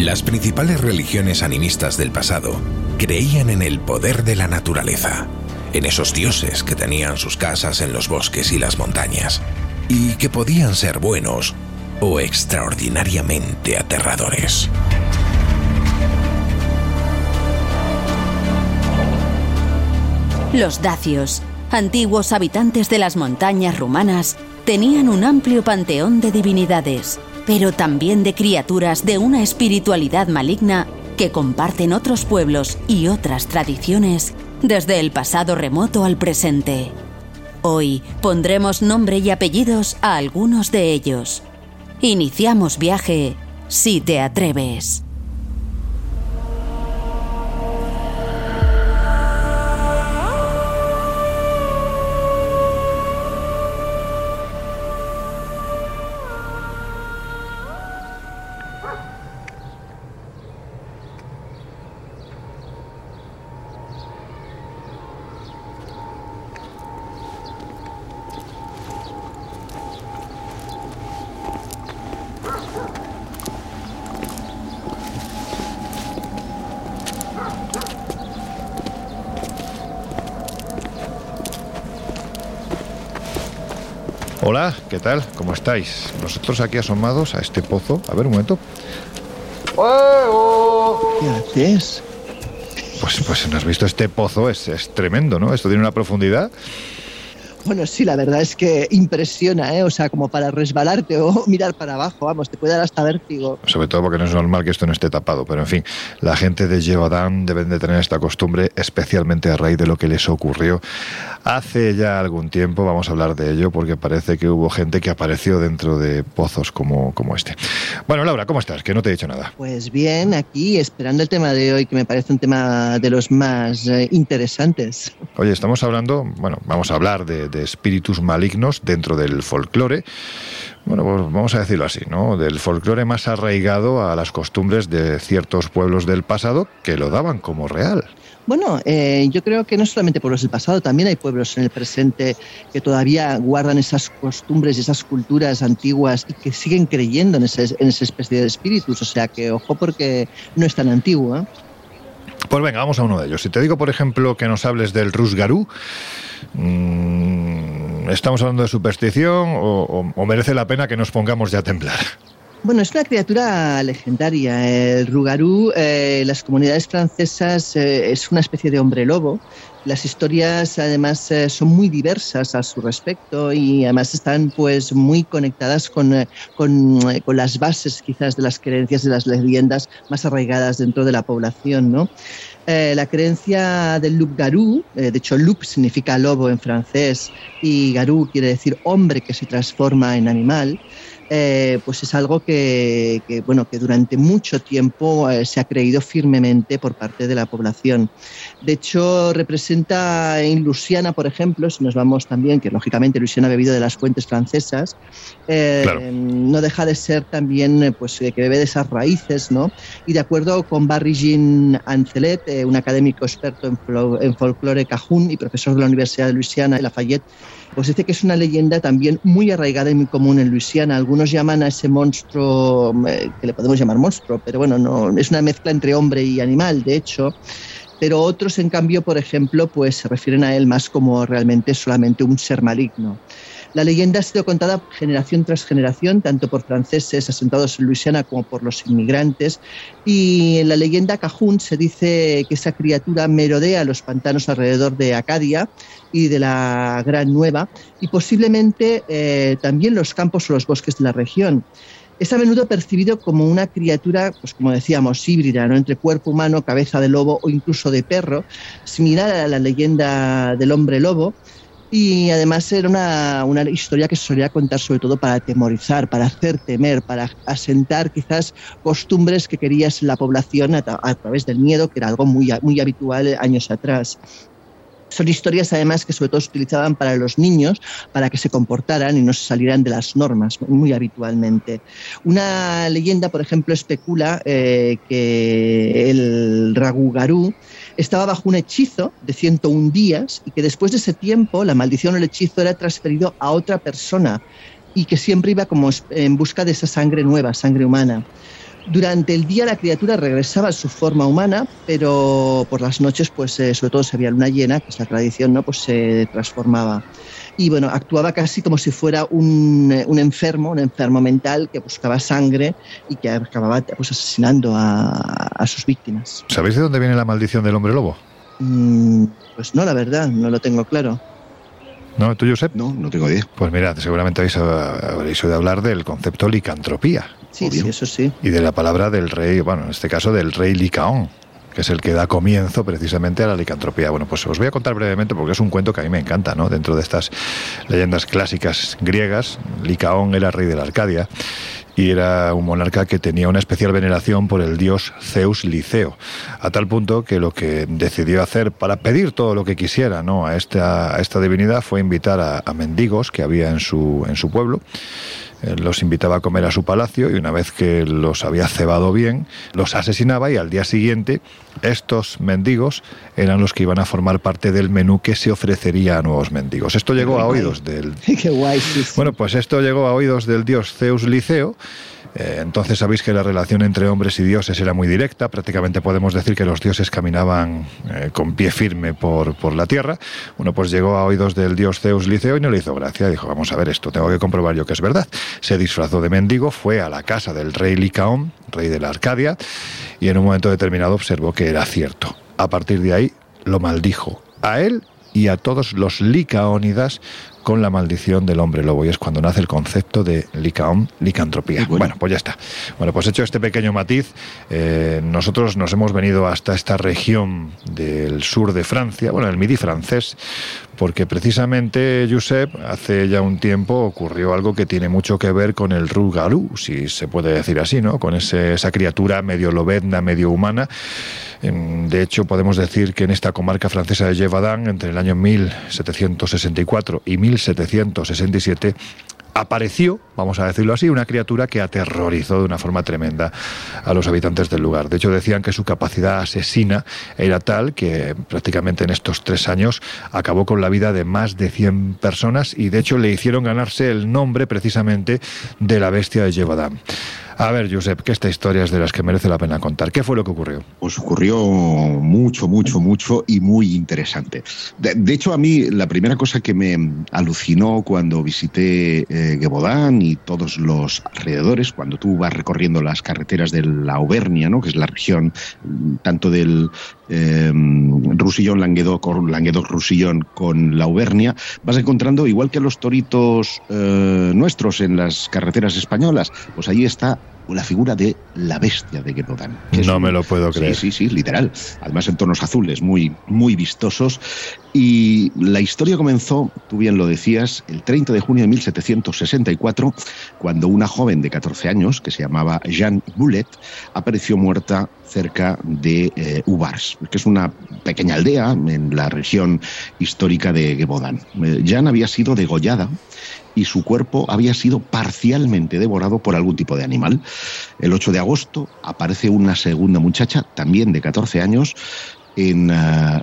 Las principales religiones animistas del pasado creían en el poder de la naturaleza, en esos dioses que tenían sus casas en los bosques y las montañas, y que podían ser buenos o extraordinariamente aterradores. Los dacios, antiguos habitantes de las montañas rumanas, tenían un amplio panteón de divinidades pero también de criaturas de una espiritualidad maligna que comparten otros pueblos y otras tradiciones desde el pasado remoto al presente. Hoy pondremos nombre y apellidos a algunos de ellos. Iniciamos viaje si te atreves. ¿Qué tal? ¿Cómo estáis? Nosotros aquí asomados a este pozo. A ver, un momento. ¿Qué haces? Pues, pues no has visto este pozo, es, es tremendo, ¿no? Esto tiene una profundidad. Bueno, sí, la verdad es que impresiona, ¿eh? O sea, como para resbalarte o mirar para abajo, vamos, te puede dar hasta vértigo. Sobre todo porque no es normal que esto no esté tapado, pero en fin, la gente de Jeodan deben de tener esta costumbre, especialmente a raíz de lo que les ocurrió hace ya algún tiempo, vamos a hablar de ello, porque parece que hubo gente que apareció dentro de pozos como, como este. Bueno, Laura, ¿cómo estás? Que no te he dicho nada. Pues bien, aquí esperando el tema de hoy, que me parece un tema de los más eh, interesantes. Oye, estamos hablando, bueno, vamos a hablar de, de espíritus malignos dentro del folclore. Bueno, pues vamos a decirlo así, ¿no? Del folclore más arraigado a las costumbres de ciertos pueblos del pasado que lo daban como real. Bueno, eh, yo creo que no solamente pueblos del pasado, también hay pueblos en el presente que todavía guardan esas costumbres y esas culturas antiguas y que siguen creyendo en, ese, en esa especie de espíritus. O sea que ojo porque no es tan antiguo. ¿eh? Pues venga, vamos a uno de ellos. Si te digo, por ejemplo, que nos hables del Rusgarú, ¿estamos hablando de superstición o, merece la pena que nos pongamos ya a temblar? Bueno, es una criatura legendaria. El Rugarú, eh, las comunidades francesas, eh, es una especie de hombre lobo. Las historias, además, eh, son muy diversas a su respecto y además están pues muy conectadas con, eh, con, con, las bases, quizás, de las creencias de las leyendas más arraigadas dentro de la población, ¿no? La creencia del loup garou, de hecho loup significa lobo en francés y garou quiere decir hombre que se transforma en animal, eh, pues es algo que, que, bueno, que durante mucho tiempo eh, se ha creído firmemente por parte de la población. De hecho, representa en Luisiana, por ejemplo, si nos vamos también, que lógicamente Luisiana ha bebido de las fuentes francesas, eh, claro. no deja de ser también pues, que bebe de esas raíces, ¿no? Y de acuerdo con Barry Jean Ancelet, un académico experto en, en folclore cajún y profesor de la Universidad de Luisiana Lafayette, pues dice que es una leyenda también muy arraigada y muy común en Luisiana. Algunos llaman a ese monstruo, eh, que le podemos llamar monstruo, pero bueno, no, es una mezcla entre hombre y animal, de hecho. Pero otros, en cambio, por ejemplo, pues se refieren a él más como realmente solamente un ser maligno. La leyenda ha sido contada generación tras generación, tanto por franceses asentados en Luisiana como por los inmigrantes. Y en la leyenda Cajún se dice que esa criatura merodea los pantanos alrededor de Acadia y de la Gran Nueva y posiblemente eh, también los campos o los bosques de la región. Es a menudo percibido como una criatura, pues como decíamos, híbrida, ¿no? entre cuerpo humano, cabeza de lobo o incluso de perro, similar a la leyenda del hombre lobo, y además era una, una, historia que se solía contar sobre todo para atemorizar, para hacer temer, para asentar quizás costumbres que querías la población a, a través del miedo, que era algo muy, muy habitual años atrás. Son historias además que sobre todo se utilizaban para los niños, para que se comportaran y no se salieran de las normas muy habitualmente. Una leyenda, por ejemplo, especula eh, que el Ragugarú estaba bajo un hechizo de 101 días y que después de ese tiempo la maldición o el hechizo era transferido a otra persona y que siempre iba como en busca de esa sangre nueva, sangre humana. Durante el día la criatura regresaba a su forma humana, pero por las noches, pues eh, sobre todo si había luna llena, que es la tradición, ¿no? Pues se transformaba. Y bueno, actuaba casi como si fuera un, un enfermo, un enfermo mental que buscaba sangre y que acababa pues, asesinando a, a sus víctimas. ¿Sabéis de dónde viene la maldición del hombre lobo? Mm, pues no, la verdad, no lo tengo claro. ¿No? ¿Tú, Josep? No, no tengo idea. Pues mirad, seguramente habéis, habréis oído hablar del concepto licantropía. Sí, sí, eso sí. Y de la palabra del rey, bueno, en este caso del rey Licaón, que es el que da comienzo precisamente a la licantropía. Bueno, pues os voy a contar brevemente porque es un cuento que a mí me encanta, ¿no? Dentro de estas leyendas clásicas griegas, Licaón era rey de la Arcadia y era un monarca que tenía una especial veneración por el dios Zeus Liceo, a tal punto que lo que decidió hacer para pedir todo lo que quisiera ¿no? a, esta, a esta divinidad fue invitar a, a mendigos que había en su, en su pueblo los invitaba a comer a su palacio y una vez que los había cebado bien, los asesinaba y al día siguiente estos mendigos eran los que iban a formar parte del menú que se ofrecería a nuevos mendigos. Esto llegó a oídos del... Qué guay, sí, sí. Bueno, pues esto llegó a oídos del dios Zeus Liceo eh, entonces sabéis que la relación entre hombres y dioses era muy directa, prácticamente podemos decir que los dioses caminaban eh, con pie firme por, por, la tierra. Bueno, pues llegó a oídos del dios Zeus Liceo y no le hizo gracia, dijo, vamos a ver esto, tengo que comprobar yo que es verdad. Se disfrazó de mendigo, fue a la casa del rey Licaón, rey de la Arcadia, y en un momento determinado observó que era cierto. A partir de ahí lo maldijo a él y a todos los licaónidas con la maldición del hombre lobo y es cuando nace el concepto de licaón, licantropía. Bueno. bueno. pues ya está. Bueno, pues hecho este pequeño matiz, eh, nosotros nos hemos venido hasta esta región del sur de Francia, bueno, el midi francés, porque precisamente, Josep, hace ya un tiempo ocurrió algo que tiene mucho que ver con el rougarou, si se puede decir así, ¿no? Con ese, esa criatura medio lobezna, medio humana. De hecho, podemos decir que en esta comarca francesa de Gévaudan, entre el año 1764 y 1767, apareció, vamos a decirlo así, una criatura que aterrorizó de una forma tremenda a los habitantes del lugar. De hecho, decían que su capacidad asesina era tal que prácticamente en estos tres años acabó con la vida de más de 100 personas y de hecho le hicieron ganarse el nombre precisamente de la bestia de Gévaudan. A ver, Josep, que esta historia es de las que merece la pena contar. ¿Qué fue lo que ocurrió? Pues ocurrió mucho, mucho, mucho y muy interesante. De, hecho, a mí la primera cosa que me alucinó cuando visité eh, Gebodán y todos los alrededores, cuando tú vas recorriendo las carreteras de la Auvernia, ¿no? que es la región tanto del eh, Roussillon, Languedoc, Languedoc Roussillon con la Auvernia, vas encontrando, igual que los toritos eh, nuestros en las carreteras españolas, pues ahí está la figura de la bestia de Gebodán. No un, me lo puedo creer. Sí, sí, sí, literal. Además en tonos azules, muy, muy vistosos. Y la historia comenzó, tú bien lo decías, el 30 de junio de 1764, cuando una joven de 14 años, que se llamaba Jeanne Boulet, apareció muerta cerca de eh, Ubars, que es una pequeña aldea en la región histórica de Gebodán. Eh, Jeanne había sido degollada y su cuerpo había sido parcialmente devorado por algún tipo de animal. El 8 de agosto aparece una segunda muchacha, también de 14 años, en uh,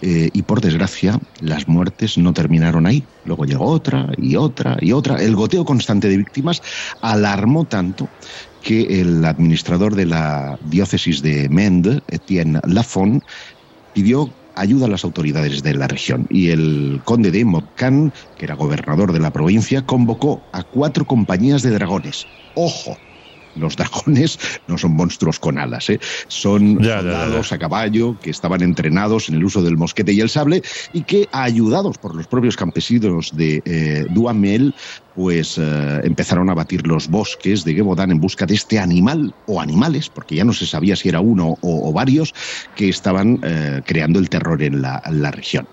y por desgracia, las muertes no terminaron ahí. Luego llegó otra y otra y otra. El goteo constante de víctimas alarmó tanto que el administrador de la diócesis de Mende, Etienne Lafon, pidió ayuda a las autoridades de la región y el conde de Mocán, que era gobernador de la provincia, convocó a cuatro compañías de dragones. ¡Ojo! Los dragones no son monstruos con alas, ¿eh? son soldados a caballo que estaban entrenados en el uso del mosquete y el sable y que, ayudados por los propios campesinos de eh, Duamel, pues eh, empezaron a batir los bosques de Gebodan en busca de este animal o animales, porque ya no se sabía si era uno o, varios, que estaban eh, creando el terror en la región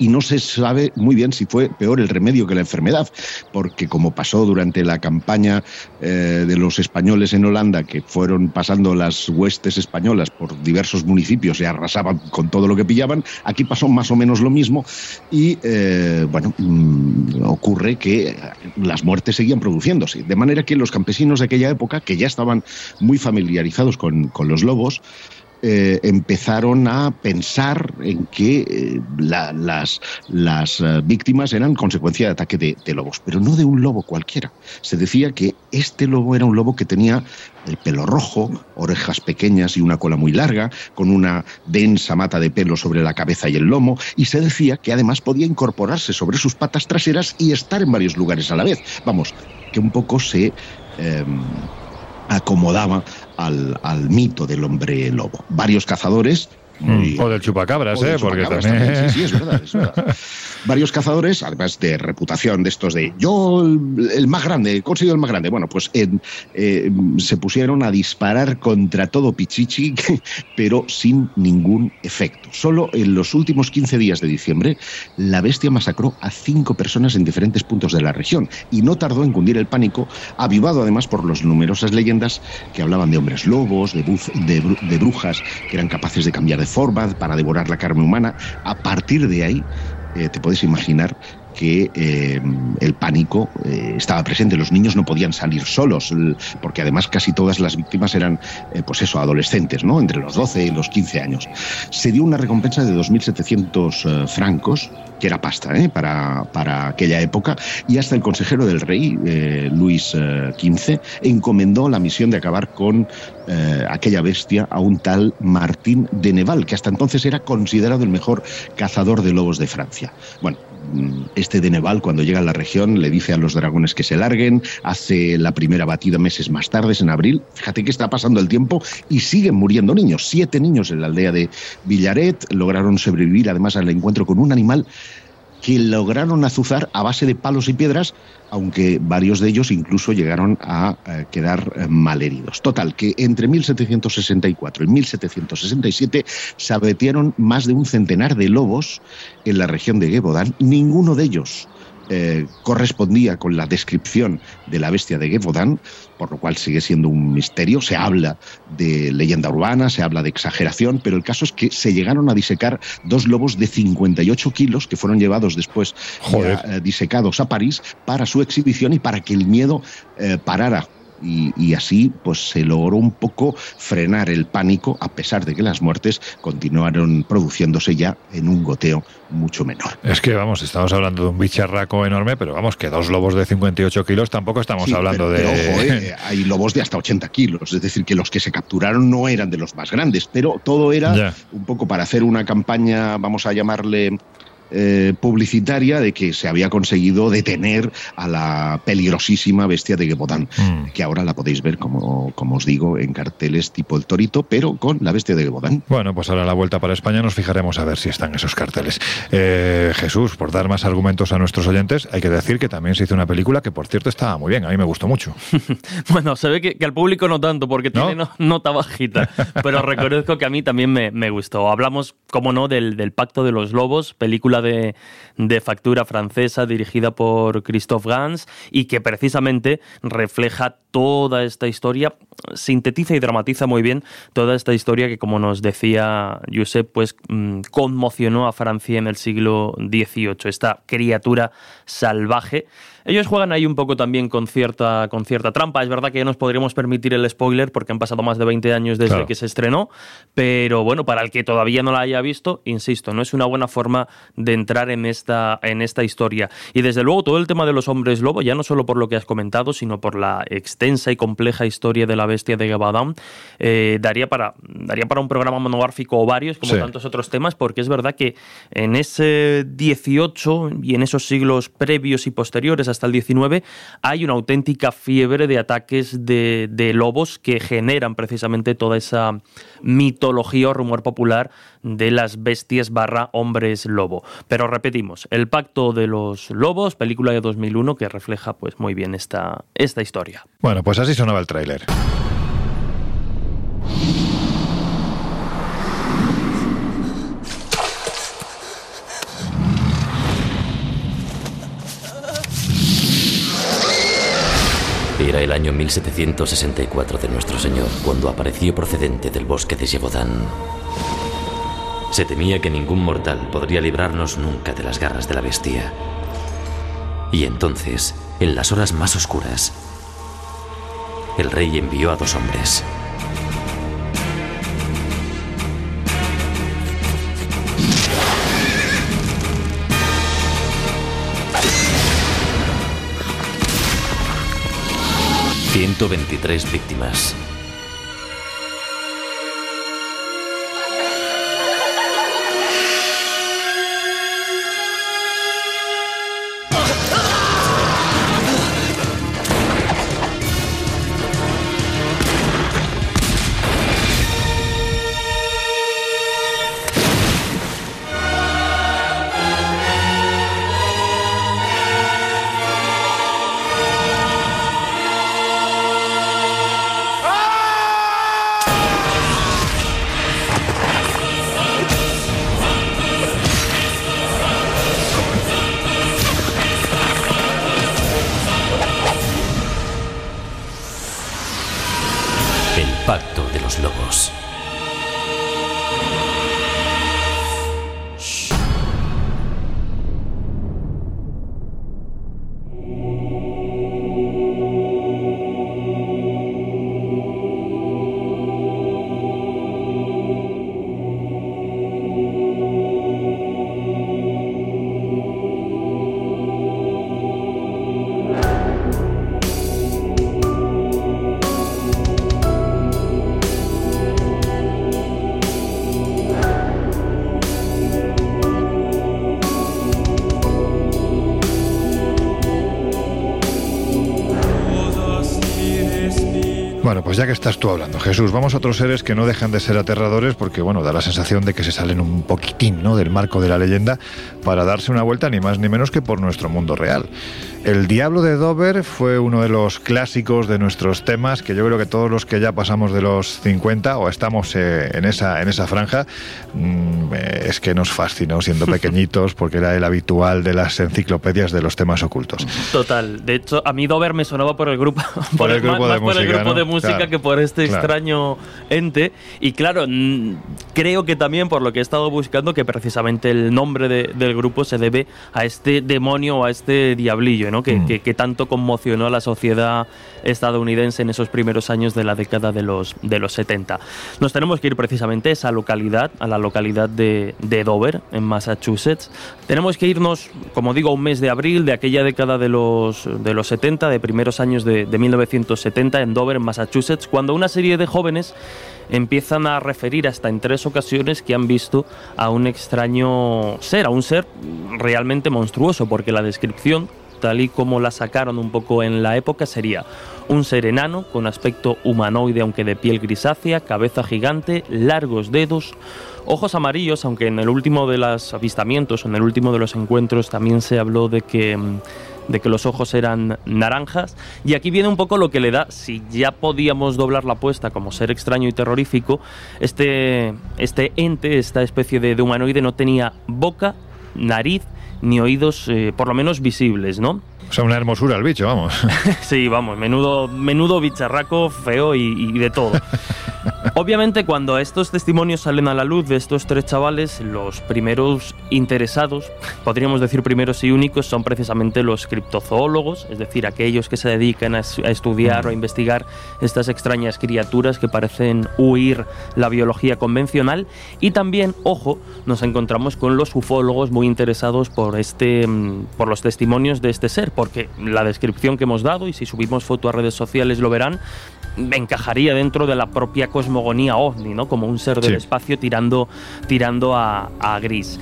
y no se sabe muy bien si fue peor el remedio que la enfermedad, porque como pasó durante la campaña eh, de los españoles en Holanda, que fueron pasando las huestes españolas por diversos municipios y arrasaban con todo lo que pillaban, aquí pasó más o menos lo mismo y, eh, bueno, mm, ocurre que las muertes seguían produciéndose, de manera que los campesinos de aquella época, que ya estaban muy familiarizados con, con los lobos, eh, empezaron a pensar en que eh, las, eh, víctimas eran consecuencia de ataque de, lobos, pero no de un lobo cualquiera. Se decía que este lobo era un lobo que tenía el pelo rojo, orejas pequeñas y una cola muy larga, con una densa mata de pelo sobre la cabeza y el lomo, y se decía que además podía incorporarse sobre sus patas traseras y estar en varios lugares a la vez. Vamos, que un poco se em, acomodaba al, al mito del hombre lobo. Varios cazadores Mm. o del chupacabras, ¿eh? Porque también... Sí, sí, es verdad, es verdad. Varios cazadores, además de reputación de estos de yo el, más grande, he conseguido el más grande. Bueno, pues eh, se pusieron a disparar contra todo Pichichi, pero sin ningún efecto. Solo en los últimos 15 días de diciembre, la bestia masacró a cinco personas en diferentes puntos de la región y no tardó en cundir el pánico, avivado además por las numerosas leyendas que hablaban de hombres lobos, de, de brujas que eran capaces de cambiar de forma para devorar la carne humana. A partir de ahí, eh, te puedes imaginar que eh, el pánico eh, estaba presente. Los niños no podían salir solos, porque además casi todas las víctimas eran, pues eso, adolescentes, ¿no? Entre los 12 y los 15 años. Se dio una recompensa de 2.700 francos, que era pasta para, para, aquella época, y hasta el consejero del rey, Luis XV, encomendó la misión de acabar con eh, aquella bestia a un tal Martín de Neval, que hasta entonces era considerado el mejor cazador de lobos de Francia. Bueno, este de Neval, cuando llega a la región, le dice a los dragones que se larguen, hace la primera batida meses más tarde, en abril. Fíjate que está pasando el tiempo y siguen muriendo niños. Siete niños en la aldea de Villaret lograron sobrevivir además al encuentro con un animal que lograron azuzar a base de palos y piedras, aunque varios de ellos incluso llegaron a eh, quedar eh, malheridos. Total, que entre 1764 y 1767 se abatieron más de un centenar de lobos en la región de Gebodan, ninguno de ellos eh, correspondía con la descripción de la bestia de Gévaudan, por lo cual sigue siendo un misterio. Se habla de leyenda urbana, se habla de exageración, pero el caso es que se llegaron a disecar dos lobos de 58 kilos que fueron llevados después eh, disecados a París para su exhibición y para que el miedo eh, parara y, así pues se logró un poco frenar el pánico a pesar de que las muertes continuaron produciéndose ya en un goteo mucho menor. Es que vamos, estamos hablando de un bicharraco enorme, pero vamos, que dos lobos de 58 kilos tampoco estamos hablando de... ojo, eh, hay lobos de hasta 80 kilos, es decir, que los que se capturaron no eran de los más grandes, pero todo era un poco para hacer una campaña, vamos a llamarle eh, publicitaria de que se había conseguido detener a la peligrosísima bestia de Gebodán, mm. que ahora la podéis ver, como, como os digo, en carteles tipo el torito, pero con la bestia de Gebodán. Bueno, pues ahora la vuelta para España nos fijaremos a ver si están esos carteles. Eh, Jesús, por dar más argumentos a nuestros oyentes, hay que decir que también se hizo una película que, por cierto, estaba muy bien, a mí me gustó mucho. bueno, se ve que, al público no tanto, porque tiene nota bajita, pero reconozco que a mí también me, me gustó. Hablamos, como no, del, del Pacto de los Lobos, película de, factura francesa dirigida por Christophe Gans y que precisamente refleja toda esta historia, sintetiza y dramatiza muy bien toda esta historia que, como nos decía Josep, pues mm, conmocionó a Francia en el siglo XVIII. Esta criatura salvaje ellos juegan ahí un poco también con cierta, con cierta trampa. Es verdad que ya nos podríamos permitir el spoiler porque han pasado más de 20 años desde que se estrenó, pero bueno, para el que todavía no la haya visto, insisto, no es una buena forma de entrar en esta, en esta historia. Y desde luego todo el tema de los hombres lobo, ya no solo por lo que has comentado, sino por la extensa y compleja historia de la bestia de Gabadam, eh, daría, para, daría para un programa monográfico o varios, como tantos otros temas, porque es verdad que en ese 18 y en esos siglos previos y posteriores hasta el 19 hay una auténtica fiebre de ataques de, de lobos que generan precisamente toda esa mitología o rumor popular de las bestias barra hombres lobo. Pero repetimos, El Pacto de los Lobos, película de 2001 que refleja pues muy bien esta, esta historia. Bueno, pues así sonaba el tráiler. Era el año 1764 de nuestro Señor cuando apareció procedente del bosque de Yevodán. Se temía que ningún mortal podría librarnos nunca de las garras de la bestia. Y entonces, en las horas más oscuras, el rey envió a dos hombres. 123 víctimas. Ya que estás tú hablando, Jesús, vamos a otros seres que no dejan de ser aterradores porque, bueno, da la sensación de que se salen un poquitín ¿no? del marco de la leyenda para darse una vuelta ni más ni menos que por nuestro mundo real. El Diablo de Dover fue uno de los clásicos de nuestros temas que yo creo que todos los que ya pasamos de los 50 o estamos eh, en, esa, en esa franja, mm, eh, es que nos fascinó siendo pequeñitos porque era el habitual de las enciclopedias de los temas ocultos. Total. De hecho, a mí Dover me sonaba por el grupo, por, el, grupo, de, música, el grupo de música que por este extraño ente. Y claro, creo que también por lo que he estado buscando que precisamente el nombre del grupo se debe a este demonio o a este diablillo. Mm. Que, tanto conmocionó a la sociedad estadounidense en esos primeros años de la década de los, de los 70. Nos tenemos que ir precisamente a esa localidad, a la localidad de, Dover, en Massachusetts. Tenemos que irnos, como digo, un mes de abril de aquella década de los, de los 70, de primeros años de, de 1970, en Dover, en Massachusetts, cuando una serie de jóvenes empiezan a referir hasta en tres ocasiones que han visto a un extraño ser, a un ser realmente monstruoso, porque la descripción tal y como la sacaron un poco en la época, sería un ser enano con aspecto humanoide aunque de piel grisácea, cabeza gigante, largos dedos, ojos amarillos, aunque en el último de los avistamientos, en el último de los encuentros también se habló de que mm, de que los ojos eran naranjas. Y aquí viene un poco lo que le da, si ya podíamos doblar la apuesta como ser extraño y terrorífico, este, este ente, esta especie de, de humanoide no tenía boca, nariz, ni oídos eh, por lo menos visibles, ¿no? O sea, una hermosura el bicho, vamos. sí, vamos, menudo, menudo bicharraco, feo y, de todo. Obviamente, cuando estos testimonios salen a la luz de estos tres chavales, los primeros interesados, podríamos decir primeros y únicos, son precisamente los criptozoólogos, es decir, aquellos que se dedican a, estudiar o a investigar estas extrañas criaturas que parecen huir la biología convencional. Y también, ojo, nos encontramos con los ufólogos muy interesados por, este, mm, por los testimonios de este ser, porque la descripción que hemos dado, y si subimos foto a redes sociales lo verán, encajaría dentro de la propia cosmogonía ovni, ¿no? Como un ser del espacio tirando, tirando a, a gris.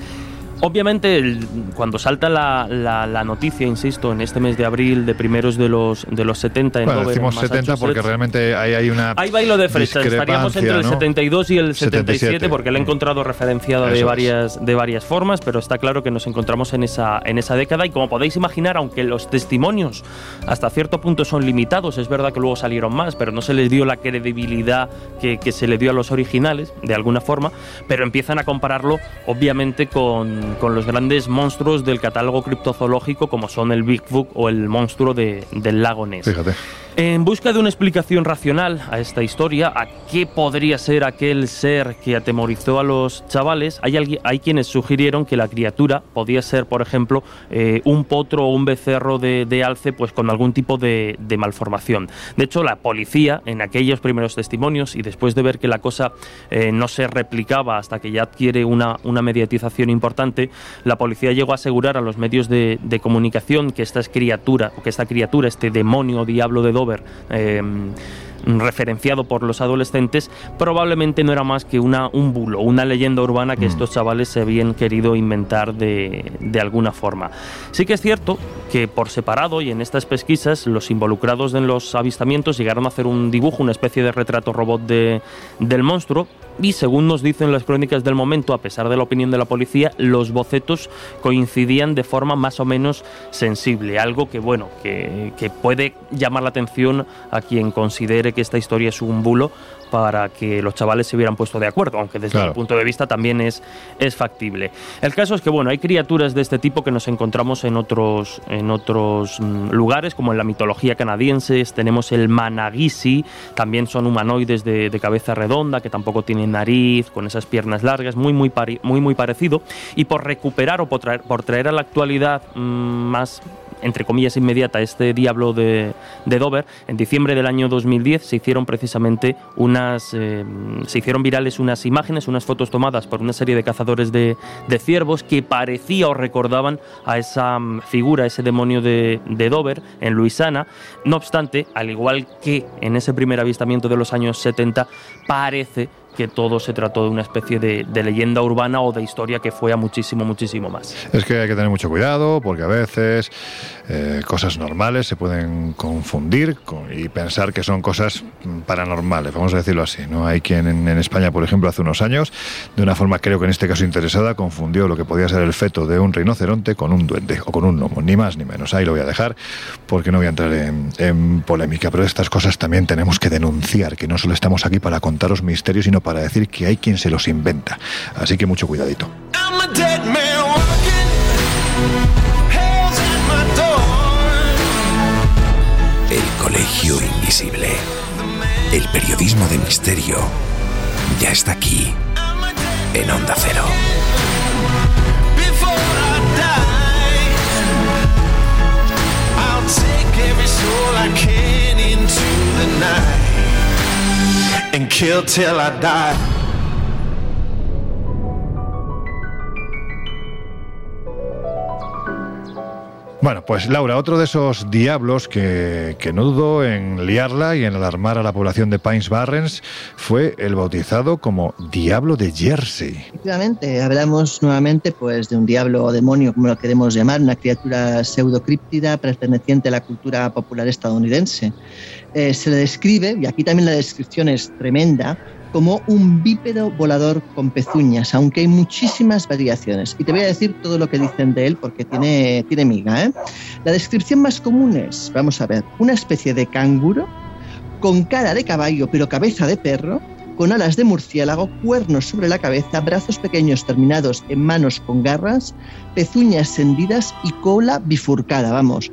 Obviamente, cuando salta la, la, noticia, insisto, en este mes de abril de primeros de los, de los 70 en bueno, decimos 70 porque realmente ahí hay una. Hay bailo de fecha, estaríamos entre el 72 y el 77, porque lo he encontrado referenciado de varias, de varias formas, pero está claro que nos encontramos en esa, en esa década y como podéis imaginar, aunque los testimonios hasta cierto punto son limitados, es verdad que luego salieron más, pero no se les dio la credibilidad que, que se le dio a los originales, de alguna forma, pero empiezan a compararlo, obviamente, con con los grandes monstruos del catálogo criptozoológico como son el Bigfoot o el monstruo de, del lago Ness. Fíjate. En busca de una explicación racional a esta historia, a qué podría ser aquel ser que atemorizó a los chavales, hay, hay quienes sugirieron que la criatura podía ser, por ejemplo, eh, un potro o un becerro de, alce pues con algún tipo de, malformación. De hecho, la policía, en aquellos primeros testimonios y después de ver que la cosa eh, no se replicaba hasta que ya adquiere una, una mediatización importante, la policía llegó a asegurar a los medios de, comunicación que esta criatura, que esta criatura, este demonio diablo de Dover, eh, referenciado por los adolescentes, probablemente no era más que una, un bulo, una leyenda urbana que mm. estos chavales se habían querido inventar de, de, alguna forma. Sí que es cierto que por separado y en estas pesquisas los involucrados en los avistamientos llegaron a hacer un dibujo, una especie de retrato robot de, del monstruo, y según nos dicen las crónicas del momento, a pesar de la opinión de la policía, los bocetos coincidían de forma más o menos sensible, algo que bueno, que, que puede llamar la atención a quien considere que esta historia es un bulo para que los chavales se hubieran puesto de acuerdo, aunque desde el punto de vista también es, es factible. El caso es que bueno, hay criaturas de este tipo que nos encontramos en otros, en otros mm, lugares, como en la mitología canadiense, tenemos el Managisi, también son humanoides de, cabeza redonda, que tampoco tienen nariz, con esas piernas largas, muy, muy, muy, muy parecido, y por recuperar o por traer, por traer a la actualidad mm, más entre comillas, inmediata este Diablo de, Dover, en diciembre del año 2010 se hicieron precisamente unas, eh, se hicieron virales unas imágenes, unas fotos tomadas por una serie de cazadores de, ciervos que parecía o recordaban a esa mm, figura, ese demonio de, de Dover en Luisiana. No obstante, al igual que en ese primer avistamiento de los años 70, parece que todo se trató de una especie de, leyenda urbana o de historia que fue a muchísimo, muchísimo más. Es que hay que tener mucho cuidado porque a veces eh, cosas normales se pueden confundir y pensar que son cosas paranormales, vamos a decirlo así. ¿no? Hay quien en, España, por ejemplo, hace unos años, de una forma creo que en este caso interesada, confundió lo que podía ser el feto de un rinoceronte con un duende o con un gnomo, ni más ni menos. Ahí lo voy a dejar porque no voy a entrar en, en polémica, pero estas cosas también tenemos que denunciar, que no solo estamos aquí para contaros misterios, sino para para decir que hay quien se los inventa. Así que mucho cuidadito. El Colegio Invisible. El periodismo de misterio ya está aquí en Onda Cero. And kill till I die. Bueno, pues Laura, otro de esos diablos que, no dudó en liarla y en alarmar a la población de Pines Barrens fue el bautizado como Diablo de Jersey. Efectivamente, hablamos nuevamente pues, de un diablo o demonio, como lo queremos llamar, una criatura pseudocríptida perteneciente a la cultura popular estadounidense. Eh, se le describe, y aquí también la descripción es tremenda, como un bípedo volador con pezuñas, aunque hay muchísimas variaciones. Y te voy a decir todo lo que dicen de él porque tiene, tiene miga. ¿eh? La descripción más común es, vamos a ver, una especie de canguro con cara de caballo pero cabeza de perro, con alas de murciélago, cuernos sobre la cabeza, brazos pequeños terminados en manos con garras, pezuñas hendidas y cola bifurcada, vamos.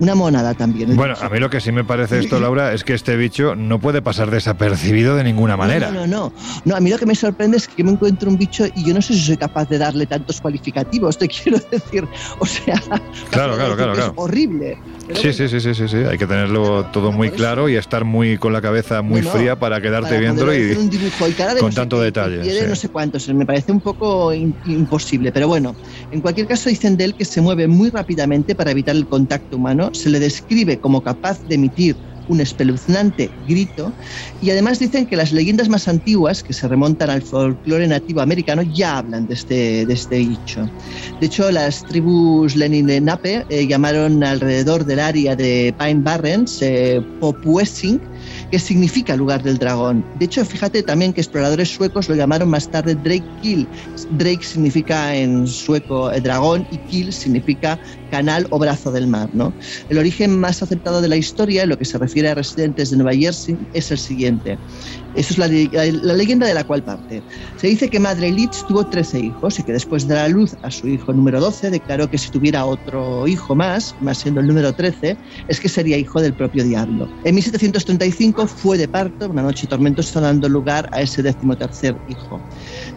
una monada también. Bueno, a mí lo que sí me parece esto, Laura, es que este bicho no puede pasar desapercibido de ninguna manera. No, no, no, no. a mí lo que me sorprende es que me encuentro un bicho y yo no sé si soy capaz de darle tantos cualificativos, te quiero decir. O sea, claro, claro, claro, es horrible. Sí, sí, sí, sí, sí, sí, hay que tenerlo todo muy claro y estar muy con la cabeza muy fría para quedarte viéndolo y, con tanto detalle. no sé cuántos, me parece un poco imposible, pero bueno, en cualquier caso dicen de él que se mueve muy rápidamente para evitar el contacto humano, se le describe como capaz de emitir un espeluznante grito y además dicen que las leyendas más antiguas que se remontan al folclore nativo americano ya hablan de este, de este hecho. De hecho, las tribus Lenin-Nape eh, llamaron alrededor del área de Pine Barrens eh, que significa lugar del dragón. De hecho, fíjate también que exploradores suecos lo llamaron más tarde Drake Kill. Drake significa en sueco eh, dragón y Kill significa canal o brazo del mar. ¿no? El origen más aceptado de la historia, en lo que se refiere a residentes de Nueva Jersey, es el siguiente. Eso es la, la, leyenda de la cual parte. Se dice que Madre Litz tuvo 13 hijos y que después de la luz a su hijo número 12 declaró que si tuviera otro hijo más, más siendo el número 13, es que sería hijo del propio diablo. En 1735 fue de parto, una noche tormentosa, dando lugar a ese decimotercer hijo.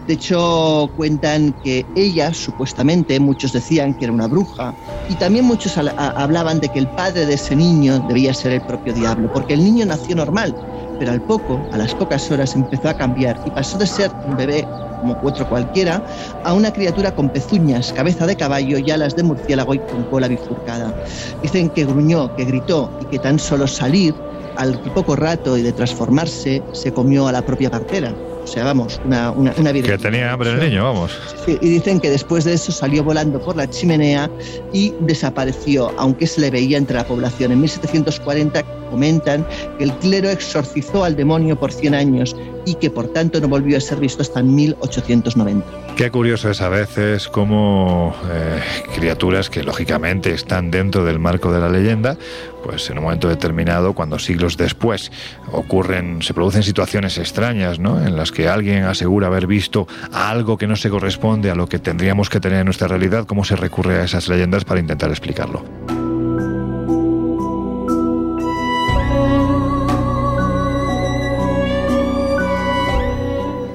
De hecho, cuentan que ella, supuestamente, muchos decían que era una bruja, y también muchos hablaban de que el padre de ese niño debía ser el propio diablo, porque el niño nació normal, pero al poco, a las pocas horas, empezó a cambiar y pasó de ser un bebé como otro cualquiera, a una criatura con pezuñas, cabeza de caballo y alas de murciélago y con cola bifurcada. Dicen que gruñó, que gritó y que tan solo salir, al poco rato y de transformarse, se comió a la propia partera. O sea, vamos, una, una, vida. Que tenía hambre el niño, vamos. y dicen que después de eso salió volando por la chimenea y desapareció, aunque se le veía entre la población. En 1740 comentan que el clero exorcizó al demonio por 100 años y que por tanto no volvió a ser visto hasta 1890. Qué curioso es a veces cómo eh, criaturas que lógicamente están dentro del marco de la leyenda, pues en un momento determinado, cuando siglos después ocurren, se producen situaciones extrañas, ¿no? En las que alguien asegura haber visto algo que no se corresponde a lo que tendríamos que tener en nuestra realidad, cómo se recurre a esas leyendas para intentar explicarlo.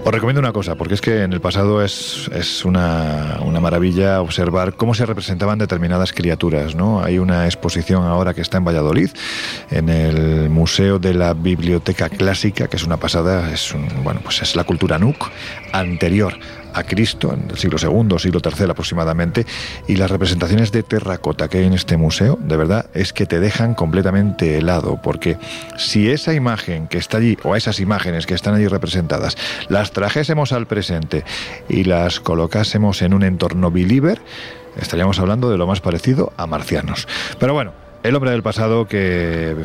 Os recomiendo una cosa, porque es que en el pasado es, es una, una, maravilla observar cómo se representaban determinadas criaturas. ¿no? Hay una exposición ahora que está en Valladolid, en el Museo de la Biblioteca Clásica, que es una pasada, es, un, bueno, pues es la cultura NUC anterior a Cristo, en el siglo II, siglo III aproximadamente, y las representaciones de terracota que hay en este museo, de verdad, es que te dejan completamente helado, porque si esa imagen que está allí, o esas imágenes que están allí representadas, las trajésemos al presente y las colocásemos en un entorno believer, estaríamos hablando de lo más parecido a marcianos. Pero bueno, el hombre del pasado que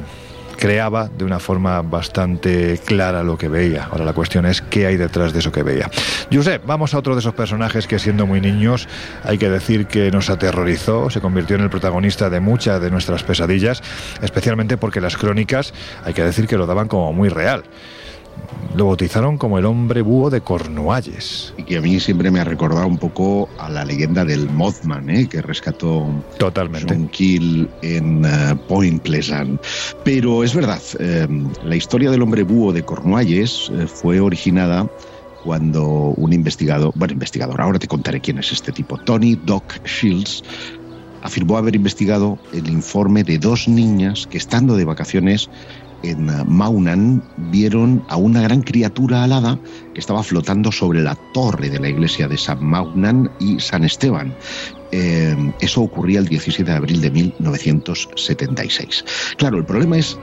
creaba de una forma bastante clara lo que veía. Ahora la cuestión es qué hay detrás de eso que veía. Josep, vamos a otro de esos personajes que siendo muy niños hay que decir que nos aterrorizó, se convirtió en el protagonista de muchas de nuestras pesadillas, especialmente porque las crónicas hay que decir que lo daban como muy real lo bautizaron como el hombre búho de Cornualles. Y que a mí siempre me ha recordado un poco a la leyenda del Mothman, ¿eh? que rescató Totalmente. John Kill en uh, Point Pleasant. Pero es verdad, eh, la historia del hombre búho de Cornualles eh, fue originada cuando un investigador, bueno, investigador, ahora te contaré quién es este tipo, Tony Doc Shields, afirmó haber investigado el informe de dos niñas que estando de vacaciones en Maunan vieron a una gran criatura alada que estaba flotando sobre la torre de la iglesia de San Maunan y San Esteban. Eh, eso ocurría el 17 de abril de 1976. Claro, el problema es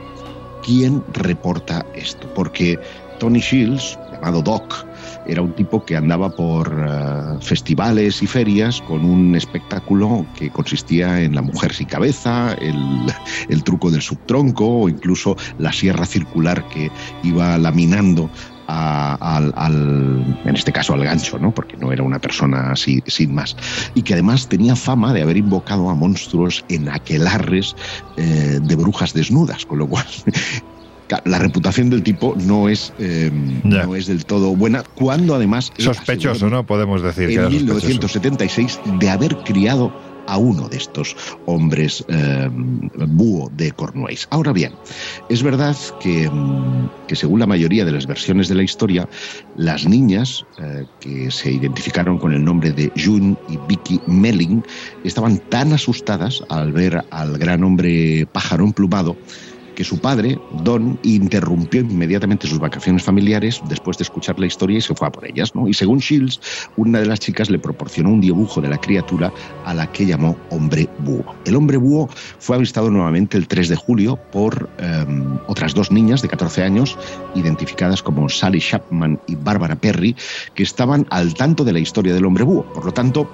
quién reporta esto, porque Tony Shields, llamado Doc, era un tipo que andaba por eh, festivales y ferias con un espectáculo que consistía en la mujer sin cabeza, el, truco del subtronco o incluso la sierra circular que iba laminando al, en este caso al gancho, ¿no? porque no era una persona así, sin más, y que además tenía fama de haber invocado a monstruos en aquelarres eh, de brujas desnudas, con lo cual la reputación del tipo no es, eh, no es del todo buena, cuando además... Sospechoso, ¿no? Podemos decir. En 1976, de haber criado a uno de estos hombres eh, búho de Cornouailles. Ahora bien, es verdad que, mm, que, según la mayoría de las versiones de la historia, las niñas eh, que se identificaron con el nombre de June y Vicky Melling estaban tan asustadas al ver al gran hombre pájaro emplumado que su padre, Don, interrumpió inmediatamente sus vacaciones familiares después de escuchar la historia y se fue a por ellas. ¿no? Y según Shields, una de las chicas le proporcionó un dibujo de la criatura a la que llamó hombre búho. El hombre búho fue avistado nuevamente el 3 de julio por em, otras dos niñas de 14 años, identificadas como Sally Chapman y Barbara Perry, que estaban al tanto de la historia del hombre búho. Por lo tanto,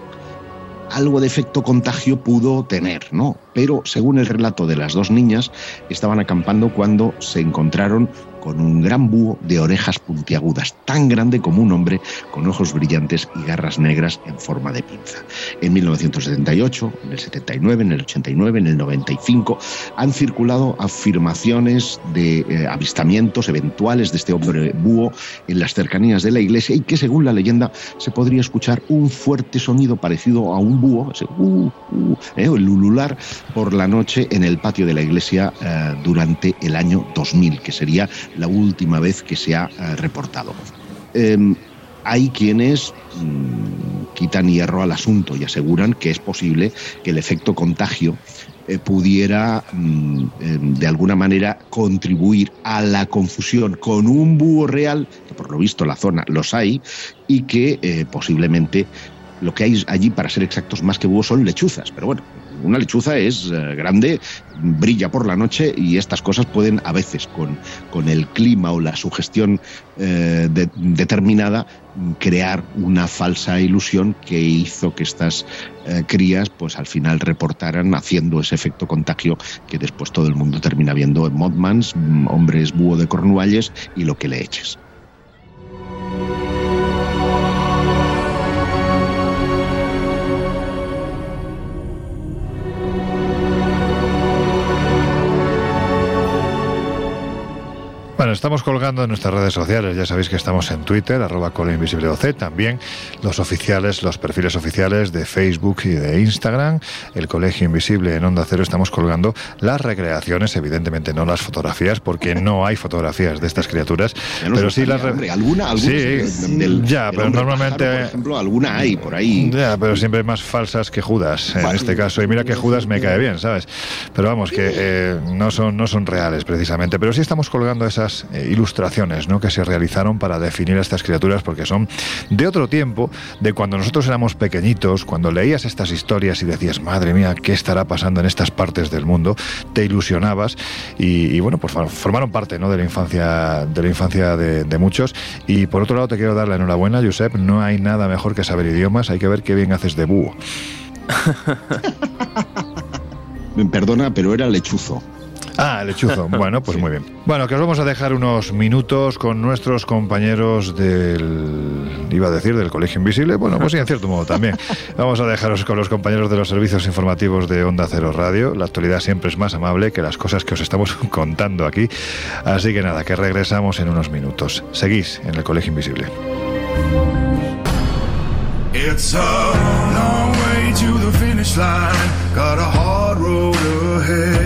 algo de efecto contagio pudo tener, ¿no? Pero según el relato de las dos niñas, estaban acampando cuando se encontraron con un gran búho de orejas puntiagudas, tan grande como un hombre, con ojos brillantes y garras negras en forma de pinza. En 1978, en el 79, en el 89, en el 95, han circulado afirmaciones de eh, avistamientos eventuales de este hombre búho en las cercanías de la iglesia y que según la leyenda se podría escuchar un fuerte sonido parecido a un búho, ese uh, uh, eh, el ulular, por la noche en el patio de la iglesia eh, durante el año 2000, que sería la última vez que se ha eh, reportado. Em, hay quienes mm, quitan hierro al asunto y aseguran que es posible que el efecto contagio eh, pudiera mm, em, de alguna manera contribuir a la confusión con un búho real, que por lo visto la zona los hay, y que eh, posiblemente lo que hay allí, para ser exactos, más que búhos son lechuzas. Pero bueno, una lechuza es eh, grande, brilla por la noche y estas cosas pueden a veces con, con el clima o la sugestión eh, determinada crear una falsa ilusión que hizo que estas eh, crías pues al final reportaran haciendo ese efecto contagio que después todo el mundo termina viendo en Modmans, mm, hombres búho de Cornualles y lo que le eches. Bueno, estamos colgando en nuestras redes sociales, ya sabéis que estamos en Twitter, arroba también los oficiales, los perfiles oficiales de Facebook y de Instagram, el Colegio Invisible en Onda Cero, estamos colgando las recreaciones, evidentemente no las fotografías, porque no hay fotografías de estas criaturas, pero sí las... alguna, sí, ya, pero normalmente... por ejemplo, alguna hay por ahí. Ya, pero siempre más falsas que Judas, en este caso, y mira que Judas me cae bien, ¿sabes? Pero vamos, que eh, no, son, no son reales precisamente, pero sí estamos colgando esas eh, ilustraciones ¿no? que se realizaron para definir a estas criaturas, porque son de otro tiempo, de cuando nosotros éramos pequeñitos, cuando leías estas historias y decías, madre mía, ¿qué estará pasando en estas partes del mundo? Te ilusionabas y, bueno, pues formaron parte ¿no? de la infancia, de, la infancia de, de muchos. Y por otro lado, te quiero dar la enhorabuena, Josep, no hay nada mejor que saber idiomas, hay que ver qué bien haces de búho. Perdona, pero era lechuzo. Ah, lechuzo. Bueno, pues muy bien. Bueno, que os vamos a dejar unos minutos con nuestros compañeros del. iba a decir, del Colegio Invisible. Bueno, pues sí, en cierto modo también. Vamos a dejaros con los compañeros de los servicios informativos de Onda Cero Radio. La actualidad siempre es más amable que las cosas que os estamos contando aquí. Así que nada, que regresamos en unos minutos. Seguís en el Colegio Invisible. It's a long way to the finish line. Got a hard road ahead.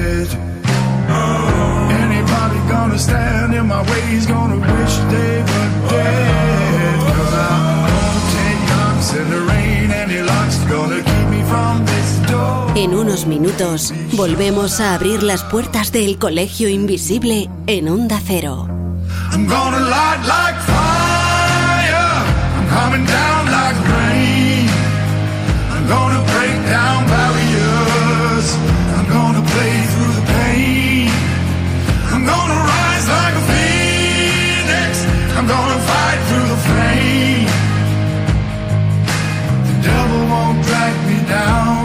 Stand in my way, he's gonna wish they were dead. Cause I'm gonna take knocks in the rain and he locks gonna keep me from this door. En unos minutos volvemos a abrir las puertas del colegio invisible en Onda Cero. I'm gonna light like fire, I'm coming down like rain. I'm gonna through the flame. The devil won't drag me down,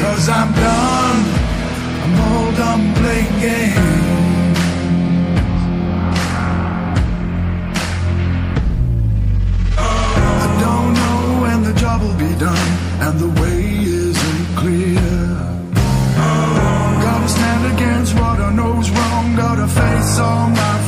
cause I'm done. I'm all done playing games. I don't know when the job will be done, and the way isn't clear. Gotta stand against what I know's wrong, gotta face all my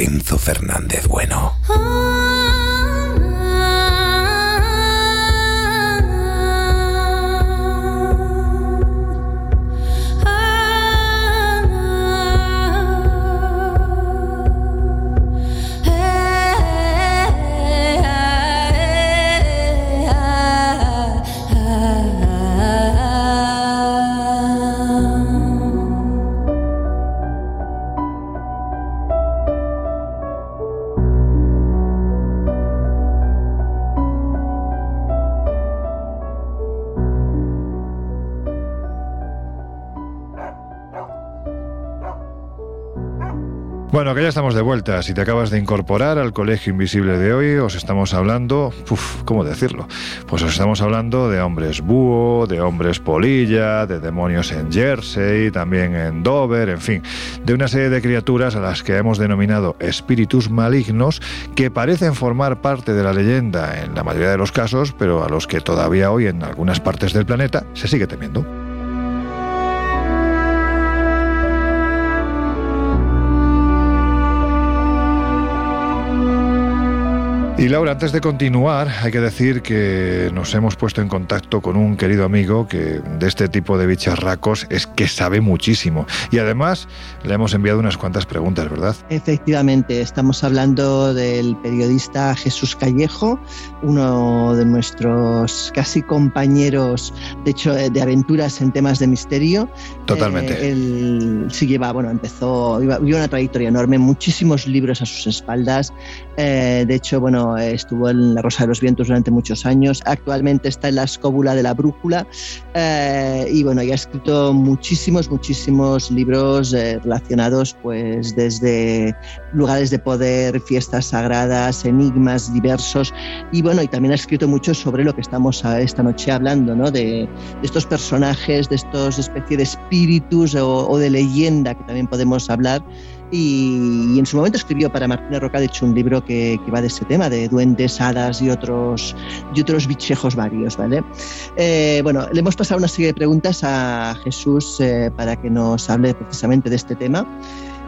Lorenzo Fernández Bueno. De vuelta. Si te acabas de incorporar al Colegio Invisible de hoy, os estamos hablando, uf, ¿cómo decirlo? Pues os estamos hablando de hombres búho, de hombres polilla, de demonios en Jersey, también en Dover, en fin, de una serie de criaturas a las que hemos denominado espíritus malignos que parecen formar parte de la leyenda en la mayoría de los casos, pero a los que todavía hoy en algunas partes del planeta se sigue temiendo. Y Laura, antes de continuar, hay que decir que nos hemos puesto en contacto con un querido amigo que de este tipo de bicharracos es que sabe muchísimo. Y además le hemos enviado unas cuantas preguntas, ¿verdad? Efectivamente, estamos hablando del periodista Jesús Callejo, uno de nuestros casi compañeros, de hecho, de aventuras en temas de misterio. Totalmente. Eh, él sí lleva, bueno, empezó, iba, una trayectoria enorme, muchísimos libros a sus espaldas. Eh, de hecho, bueno, estuvo en La Rosa de los Vientos durante muchos años, actualmente está en La Escóbula de la Brújula. Eh, y bueno, ha escrito muchísimos, muchísimos libros eh, relacionados pues desde lugares de poder, fiestas sagradas, enigmas diversos. Y bueno, y también ha escrito mucho sobre lo que estamos esta noche hablando, ¿no? de, estos personajes, de estos especie de espíritus o de leyenda que también podemos hablar y, en su momento escribió para Martina Roca, de hecho, un libro que, va de ese tema, de duendes, hadas y otros, y otros bichejos varios, ¿vale? Eh, bueno, le hemos pasado una serie de preguntas a Jesús eh, para que nos hable precisamente de este tema.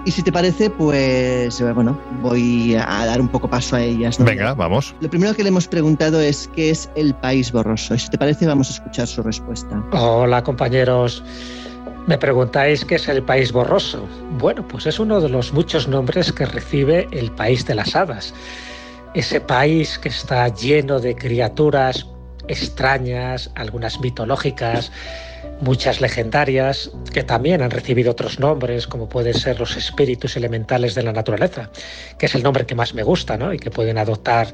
Y si te parece, pues eh, bueno, voy a dar un poco paso a ellas. Venga, vamos. Lo primero que le hemos preguntado es qué es el país borroso. Y si te parece, vamos a escuchar su respuesta. Hola, compañeros. Me preguntáis qué es el país borroso. Bueno, pues es uno de los muchos nombres que recibe el país de las hadas. Ese país que está lleno de criaturas extrañas, algunas mitológicas, muchas legendarias, que también han recibido otros nombres, como pueden ser los espíritus elementales de la naturaleza, que es el nombre que más me gusta, ¿no? Y que pueden adoptar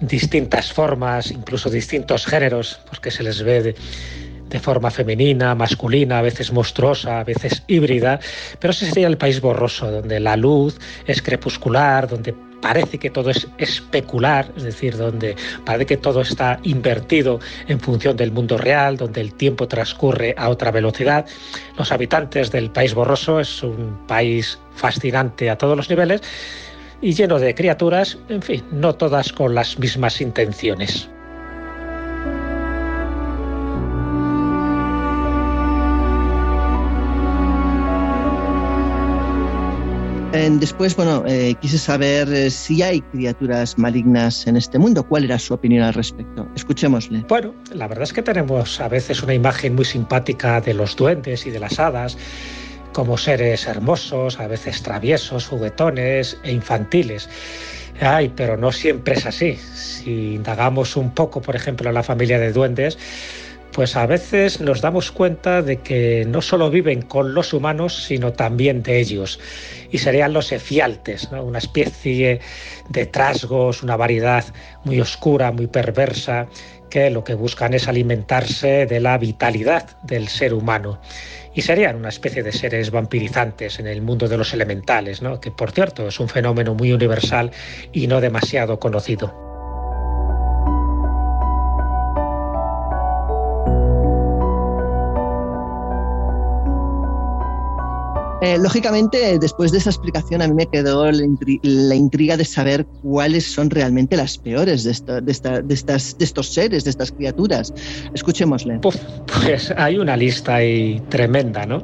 distintas formas, incluso distintos géneros, pues que se les ve de, de forma femenina, masculina, a veces monstruosa, a veces híbrida, pero ese sería el país borroso, donde la luz es crepuscular, donde parece que todo es especular, es decir, donde parece que todo está invertido en función del mundo real, donde el tiempo transcurre a otra velocidad. Los habitantes del país borroso es un país fascinante a todos los niveles y lleno de criaturas, en fin, no todas con las mismas intenciones. Después, bueno, eh, quise saber eh, si hay criaturas malignas en este mundo. ¿Cuál era su opinión al respecto? Escuchémosle. Bueno, la verdad es que tenemos a veces una imagen muy simpática de los duendes y de las hadas como seres hermosos, a veces traviesos, juguetones e infantiles. Ay, pero no siempre es así. Si indagamos un poco, por ejemplo, en la familia de duendes, pues a veces nos damos cuenta de que no solo viven con los humanos, sino también de ellos. Y serían los efialtes, una especie de trasgos, una variedad muy oscura, muy perversa, que lo que buscan es alimentarse de la vitalidad del ser humano. Y serían una especie de seres vampirizantes en el mundo de los elementales, que por cierto es un fenómeno muy universal y no demasiado conocido. Eh, lógicamente, después de esa explicación, a mí me quedó la, intriga de saber cuáles son realmente las peores de, estas, de estos seres, de estas criaturas. Escuchémosle. pues hay una lista ahí tremenda, ¿no?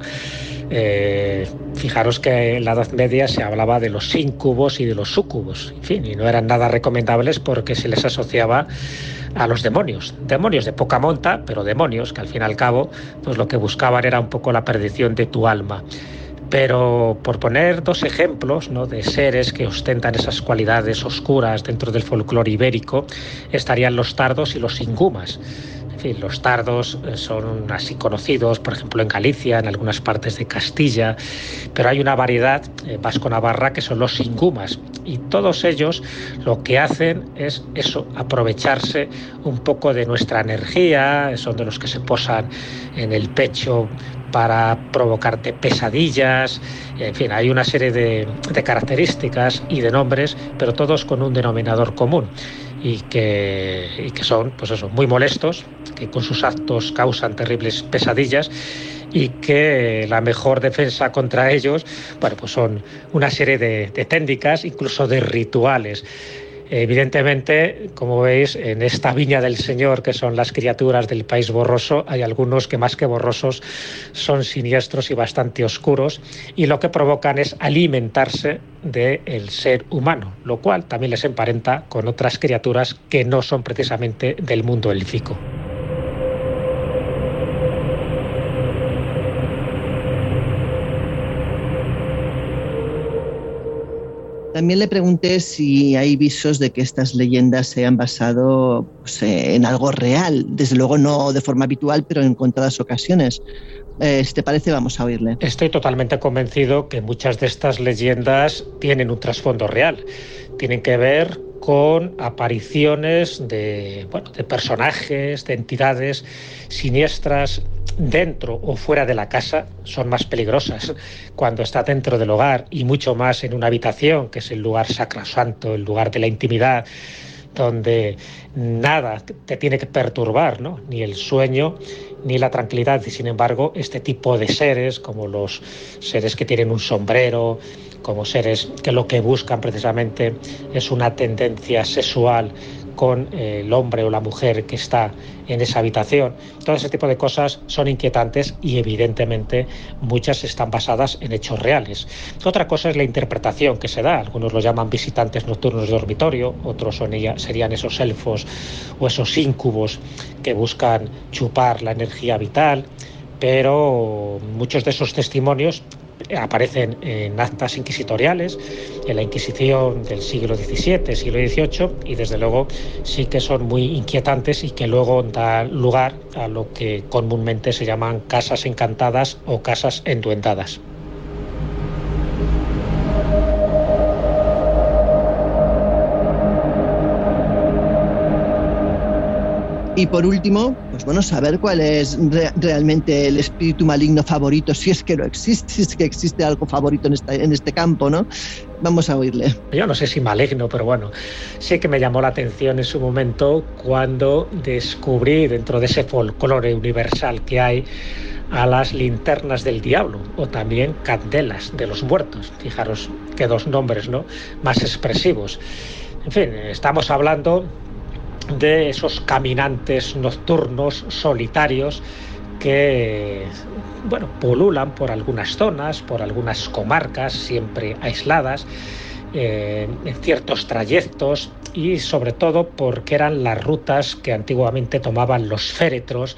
Eh, fijaros que en la Edad Media se hablaba de los incubos y de los sucubos, en fin, y no eran nada recomendables porque se les asociaba a los demonios, demonios de poca monta, pero demonios que al fin y al cabo, pues lo que buscaban era un poco la perdición de tu alma. Pero por poner dos ejemplos ¿no? de seres que ostentan esas cualidades oscuras dentro del folclore ibérico, estarían los tardos y los ingumas. Los tardos eh, son así conocidos, por ejemplo, en Galicia, en algunas partes de Castilla, pero hay una variedad eh, vasco-navarra que son los ingumas. Y todos ellos lo que hacen es eso, aprovecharse un poco de nuestra energía, son de los que se posan en el pecho para provocarte pesadillas, en fin, hay una serie de, características y de nombres, pero todos con un denominador común y que, son pues eso, muy molestos, que con sus actos causan terribles pesadillas y que la mejor defensa contra ellos, bueno, pues son una serie de técnicas, incluso de rituales. Evidentemente, como veis, en esta viña del Señor, que son las criaturas del país borroso, hay algunos que más que borrosos son siniestros y bastante oscuros, y lo que provocan es alimentarse del ser humano, lo cual también les emparenta con otras criaturas que no son precisamente del mundo élfico. También le pregunté si hay visos de que estas leyendas se han basado pues, en algo real, desde luego no de forma habitual, pero en contadas ocasiones. Eh, si te parece, vamos a oírle. Estoy totalmente convencido que muchas de estas leyendas tienen un trasfondo real. Tienen que ver con apariciones de, bueno, de personajes, de entidades siniestras dentro o fuera de la casa son más peligrosas. Cuando está dentro del hogar y mucho más en una habitación, que es el lugar sacrosanto, el lugar de la intimidad, donde nada te tiene que perturbar, ¿no? ni el sueño ni la tranquilidad. Y sin embargo, este tipo de seres, como los seres que tienen un sombrero, como seres que lo que buscan precisamente es una tendencia sexual con eh, el hombre o la mujer que está en esa habitación. Todo ese tipo de cosas son inquietantes y evidentemente muchas están basadas en hechos reales. Otra cosa es la interpretación que se da. Algunos lo llaman visitantes nocturnos de dormitorio, otros son serían esos elfos o esos íncubos que buscan chupar la energía vital pero muchos de esos testimonios aparecen en actas inquisitoriales, en la Inquisición del siglo XVII, siglo XVIII, y desde luego sí que son muy inquietantes y que luego dan lugar a lo que comúnmente se llaman casas encantadas o casas enduendadas. Y por último, pues bueno, saber cuál es realmente el espíritu maligno favorito, si es que no existe, si es que existe algo favorito en, en este campo, ¿no? Vamos a oírle. Yo no sé si maligno, pero bueno, sí que me llamó la atención en su momento cuando descubrí dentro de ese folclore universal que hay a las linternas del diablo o también candelas de los muertos. Fijaros qué dos nombres, ¿no? Más expresivos. En fin, estamos hablando de esos caminantes nocturnos solitarios que bueno, pululan por algunas zonas, por algunas comarcas siempre aisladas, eh, en ciertos trayectos y sobre todo porque eran las rutas que antiguamente tomaban los féretros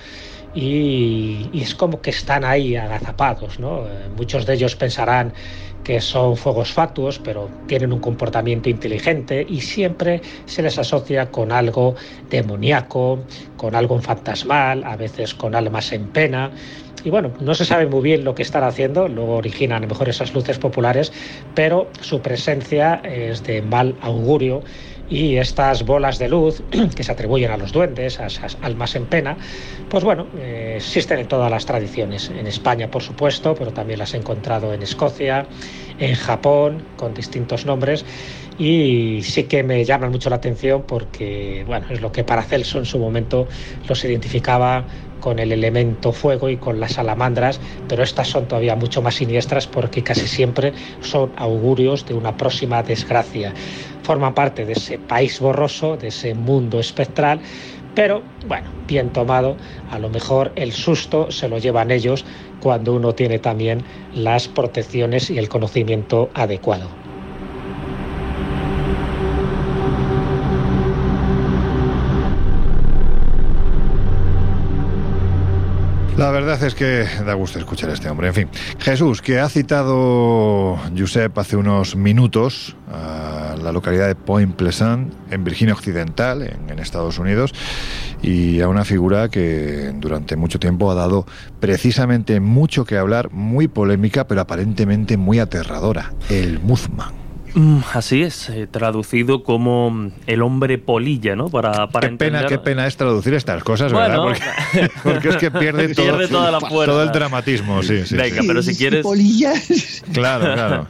y, y es como que están ahí agazapados. ¿no? Eh, muchos de ellos pensarán que son fuegos fatuos, pero tienen un comportamiento inteligente y siempre se les asocia con algo demoníaco, con algo fantasmal, a veces con almas en pena. Y bueno, no se sabe muy bien lo que están haciendo, luego originan a lo mejor esas luces populares, pero su presencia es de mal augurio y estas bolas de luz que se atribuyen a los duendes, a esas almas en pena, pues bueno, eh, existen en todas las tradiciones. En España, por supuesto, pero también las he encontrado en Escocia, en Japón, con distintos nombres. Y sí que me llaman mucho la atención porque, bueno, es lo que Paracelso en su momento los identificaba con el elemento fuego y con las salamandras, pero estas son todavía mucho más siniestras porque casi siempre son augurios de una próxima desgracia forman parte de ese país borroso, de ese mundo espectral, Pero bueno, bien tomado, a lo mejor el susto se lo llevan ellos cuando uno tiene también las protecciones y el conocimiento adecuado. La verdad es que da gusto escuchar a este hombre. En fin, Jesús, que ha citado Josep hace unos minutos a la localidad de Point Pleasant, en Virginia Occidental, en, Estados Unidos, y a una figura que durante mucho tiempo ha dado precisamente mucho que hablar, muy polémica, pero aparentemente muy aterradora, el Muzman. Mm, así es, eh, traducido como mm, el hombre polilla, ¿no? Para, para qué pena, qué pena es traducir estas cosas, ¿verdad? Porque, es que pierde, todo, el dramatismo, sí, sí. Venga, pero si quieres... ¿Polillas? Claro, claro.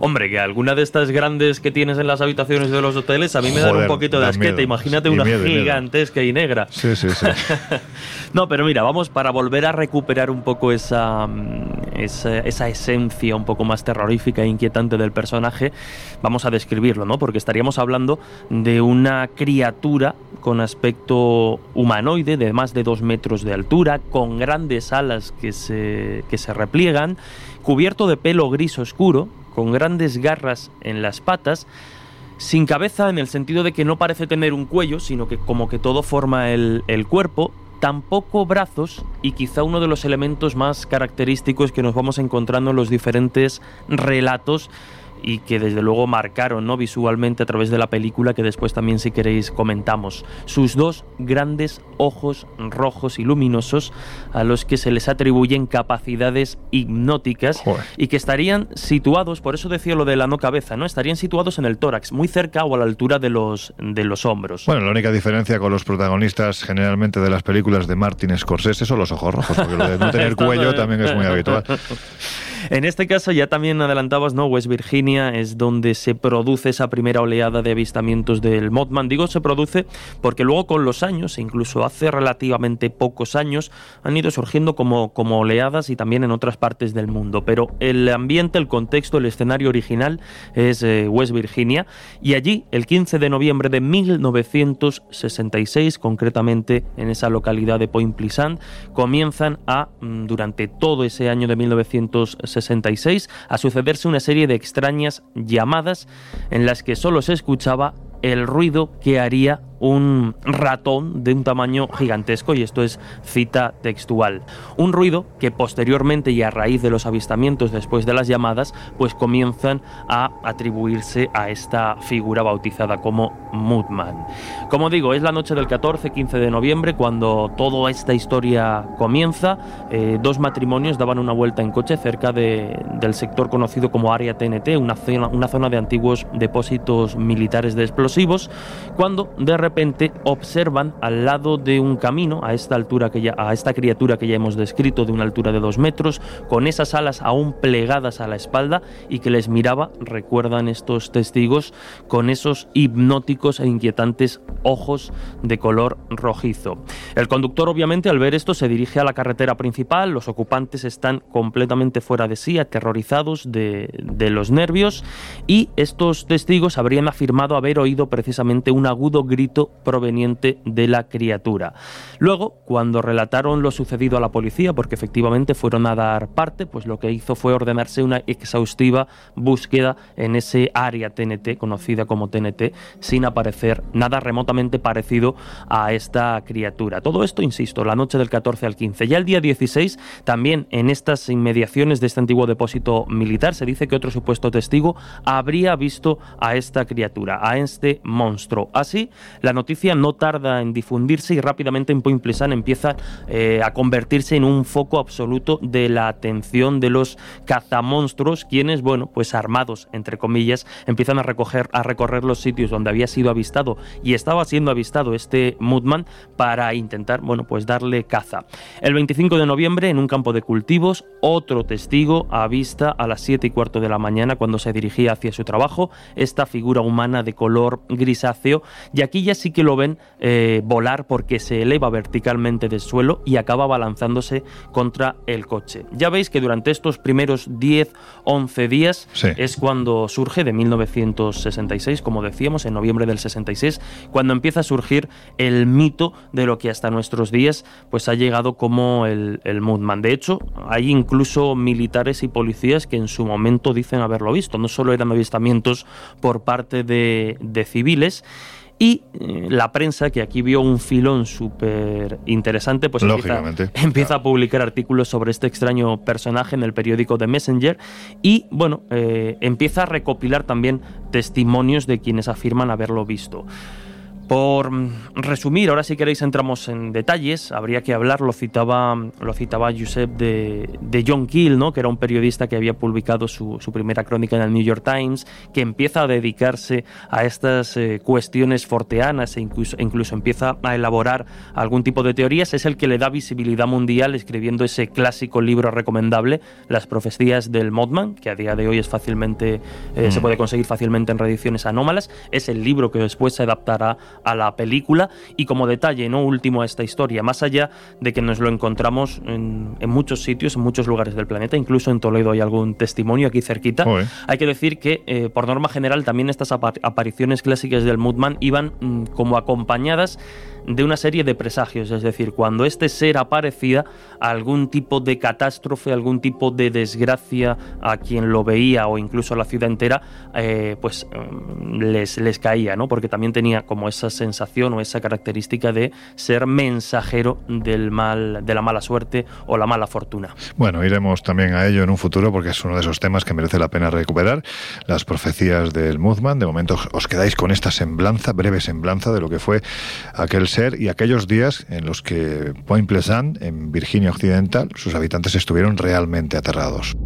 Hombre, que alguna de estas grandes que tienes en las habitaciones de los hoteles a mí me dan un poquito de asquete. Imagínate una gigantesca y negra. Sí, sí, sí. no, pero mira, vamos para volver a recuperar un poco esa, mm, esa, esa, esencia un poco más terrorífica e inquietante del personaje, vamos a describirlo, ¿no? Porque estaríamos hablando de una criatura con aspecto humanoide de más de dos metros de altura, con grandes alas que se, que se repliegan, cubierto de pelo gris oscuro, con grandes garras en las patas, sin cabeza en el sentido de que no parece tener un cuello, sino que como que todo forma el, cuerpo, tampoco brazos y quizá uno de los elementos más característicos que nos vamos encontrando en los diferentes relatos y que desde luego marcaron ¿no? visualmente a través de la película que después también si queréis comentamos. Sus dos grandes ojos rojos y luminosos a los que se les atribuyen capacidades hipnóticas y que estarían situados, por eso decía lo de la no cabeza, ¿no? estarían situados en el tórax, muy cerca o a la altura de los, de los hombros. Bueno, la única diferencia con los protagonistas generalmente de las películas de Martin Scorsese son los ojos rojos, porque lo de no tener cuello también es muy habitual. En este caso ya también adelantabas, ¿no? West Virginia es donde se produce esa primera oleada de avistamientos del Mothman. Digo se produce porque luego con los años, incluso hace relativamente pocos años, han ido surgiendo como, como oleadas y también en otras partes del mundo. Pero el ambiente, el contexto, el escenario original es eh, West Virginia y allí el 15 de noviembre de 1966, concretamente en esa localidad de Point Pleasant, comienzan a, mm, durante todo ese año de 1966, 66 a sucederse una serie de extrañas llamadas en las que solo se escuchaba el ruido que haría un ratón de un tamaño gigantesco y esto es cita textual. Un ruido que posteriormente y a raíz de los avistamientos después de las llamadas pues comienzan a atribuirse a esta figura bautizada como Moodman. Como digo, es la noche del 14-15 de noviembre cuando toda esta historia comienza. Eh, dos matrimonios daban una vuelta en coche cerca de, del sector conocido como Área TNT, una zona, una zona de antiguos depósitos militares de explosivos, cuando de repente observan al lado de un camino, a esta altura que ya, a esta criatura que ya hemos descrito de una altura de dos metros, con esas alas aún plegadas a la espalda y que les miraba, recuerdan estos testigos, con esos hipnóticos e inquietantes ojos de color rojizo. El conductor obviamente al ver esto se dirige a la carretera principal, los ocupantes están completamente fuera de sí, aterrorizados de, de los nervios y estos testigos habrían afirmado haber oído precisamente un agudo grito proveniente de la criatura. Luego, cuando relataron lo sucedido a la policía, porque efectivamente fueron a dar parte, pues lo que hizo fue ordenarse una exhaustiva búsqueda en ese área TNT, conocida como TNT, sin aparecer nada remotamente parecido a esta criatura. Todo esto, insisto, la noche del 14 al 15. Ya el día 16, también en estas inmediaciones de este antiguo depósito militar, se dice que otro supuesto testigo habría visto a esta criatura, a este monstruo. Así, la noticia no tarda en difundirse y rápidamente en Point Pleasant empieza eh, a convertirse en un foco absoluto de la atención de los cazamonstruos, quienes, bueno, pues armados, entre comillas, empiezan a, recoger, a recorrer los sitios donde había sido avistado y estaba siendo avistado este Moodman para intentar, bueno, pues darle caza. El 25 de noviembre, en un campo de cultivos, otro testigo avista a las 7 y cuarto de la mañana cuando se dirigía hacia su trabajo esta figura humana de color grisáceo y aquí ya sí que lo ven eh, volar porque se eleva verticalmente del suelo y acaba balanzándose contra el coche. Ya veis que durante estos primeros 10, 11 días es cuando surge de 1966, como decíamos, en noviembre del 66, cuando empieza a surgir el mito de lo que hasta nuestros días pues ha llegado como el, el Moodman. De hecho, hay incluso militares y policías que en su momento dicen haberlo visto. No solo eran avistamientos por parte de, de civiles, y eh, la prensa, que aquí vio un filón súper interesante, pues empieza, a publicar artículos sobre este extraño personaje en el periódico The Messenger y, bueno, eh, empieza a recopilar también testimonios de quienes afirman haberlo visto. Por resumir, ahora si queréis entramos en detalles, habría que hablar, lo citaba, lo citaba Josep de, de John Keel, ¿no? que era un periodista que había publicado su, primera crónica en el New York Times, que empieza a dedicarse a estas eh, cuestiones forteanas e incluso, incluso, empieza a elaborar algún tipo de teorías, es el que le da visibilidad mundial escribiendo ese clásico libro recomendable, Las profecías del Modman, que a día de hoy es fácilmente, eh, se mm. puede conseguir fácilmente en reediciones anómalas, es el libro que después se adaptará a la película. Y como detalle no último a esta historia, más allá de que nos lo encontramos en, muchos sitios, en muchos lugares del planeta, incluso en Toledo hay algún testimonio aquí cerquita, hay que decir que eh, por norma general también estas apariciones clásicas del Moodman iban mm, como acompañadas de una serie de presagios, es decir, cuando este ser aparecía, algún tipo de catástrofe, algún tipo de desgracia a quien lo veía o incluso a la ciudad entera, eh, pues mm, les, les caía, ¿no? Porque también tenía como esa sensación o esa característica de ser mensajero del mal, de la mala suerte o la mala fortuna. Bueno, iremos también a ello en un futuro porque es uno de esos temas que merece la pena recuperar, las profecías del Mothman. De momento os quedáis con esta semblanza, breve semblanza de lo que fue aquel y aquellos días en los que Point Pleasant, en Virginia Occidental, sus habitantes estuvieron realmente aterrados.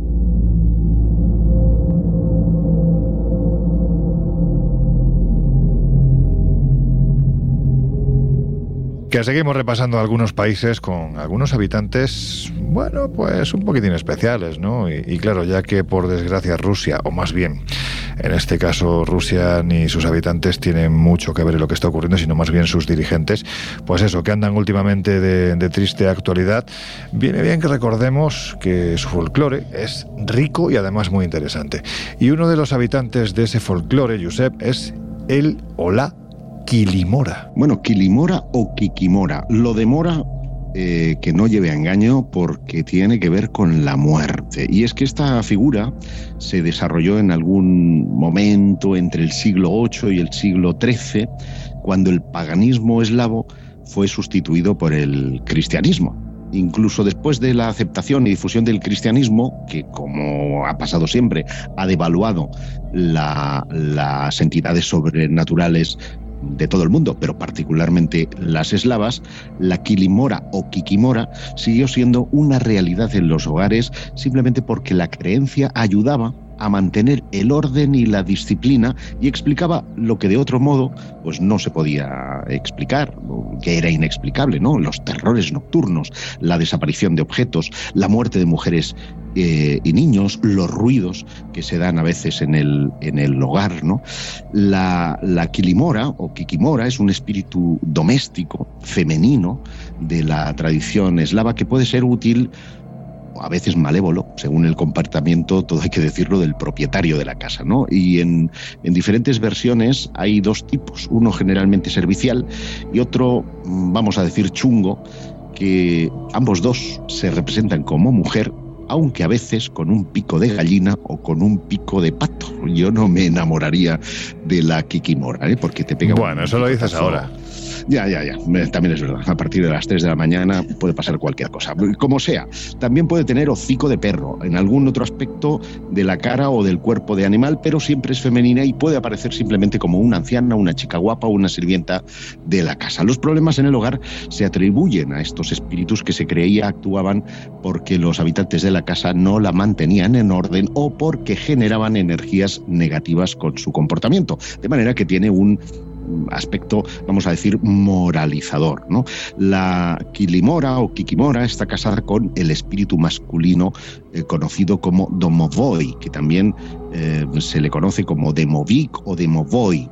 Que seguimos repasando algunos países con algunos habitantes, bueno, pues un poquitín especiales, ¿no? Y, claro, ya que por desgracia Rusia, o más bien, en este caso Rusia ni sus habitantes tienen mucho que ver en lo que está ocurriendo, sino más bien sus dirigentes, pues eso, que andan últimamente de, de triste actualidad, viene bien que recordemos que su folclore es rico y además muy interesante. Y uno de los habitantes de ese folclore, Josep, es el Ola Quilimora. Bueno, Quilimora o Kikimora. Lo demora eh, que no lleve a engaño porque tiene que ver con la muerte. Y es que esta figura se desarrolló en algún momento entre el siglo VIII y el siglo XIII, cuando el paganismo eslavo fue sustituido por el cristianismo. Incluso después de la aceptación y difusión del cristianismo, que como ha pasado siempre, ha devaluado las entidades sobrenaturales de todo el mundo, pero particularmente las eslavas, la quilimora o kikimora siguió siendo una realidad en los hogares simplemente porque la creencia ayudaba a mantener el orden y la disciplina y explicaba lo que de otro modo pues no se podía explicar, que era inexplicable, ¿no? Los terrores nocturnos, la desaparición de objetos, la muerte de mujeres eh, y niños, los ruidos que se dan a veces en el, en el hogar, ¿no? La, la quilimora o kikimora es un espíritu doméstico, femenino, de la tradición eslava que puede ser útil a veces malévolo, según el comportamiento, todo hay que decirlo, del propietario de la casa. ¿no? Y en, en diferentes versiones hay dos tipos, uno generalmente servicial y otro, mm, vamos a decir, chungo, que ambos dos se representan como mujer aunque a veces con un pico de gallina o con un pico de pato. Yo no me enamoraría de la Kikimora, ¿eh? porque te pega. Bueno, eso lo dices ahora. Ya, ya, ya. También es verdad. A partir de las 3 de la mañana puede pasar cualquier cosa. Como sea, también puede tener hocico de perro, en algún otro aspecto de la cara o del cuerpo de animal, pero siempre es femenina y puede aparecer simplemente como una anciana, una chica guapa o una sirvienta de la casa. Los problemas en el hogar se atribuyen a estos espíritus que se creía actuaban porque los habitantes de la casa no la mantenían en orden o porque generaban energías negativas con su comportamiento. De manera que tiene un aspecto, vamos a decir, moralizador. ¿no? La Kilimora o Kikimora está casada con el espíritu masculino eh, conocido como Domovoi, que también eh, se le conoce como Demovic o Demovoy,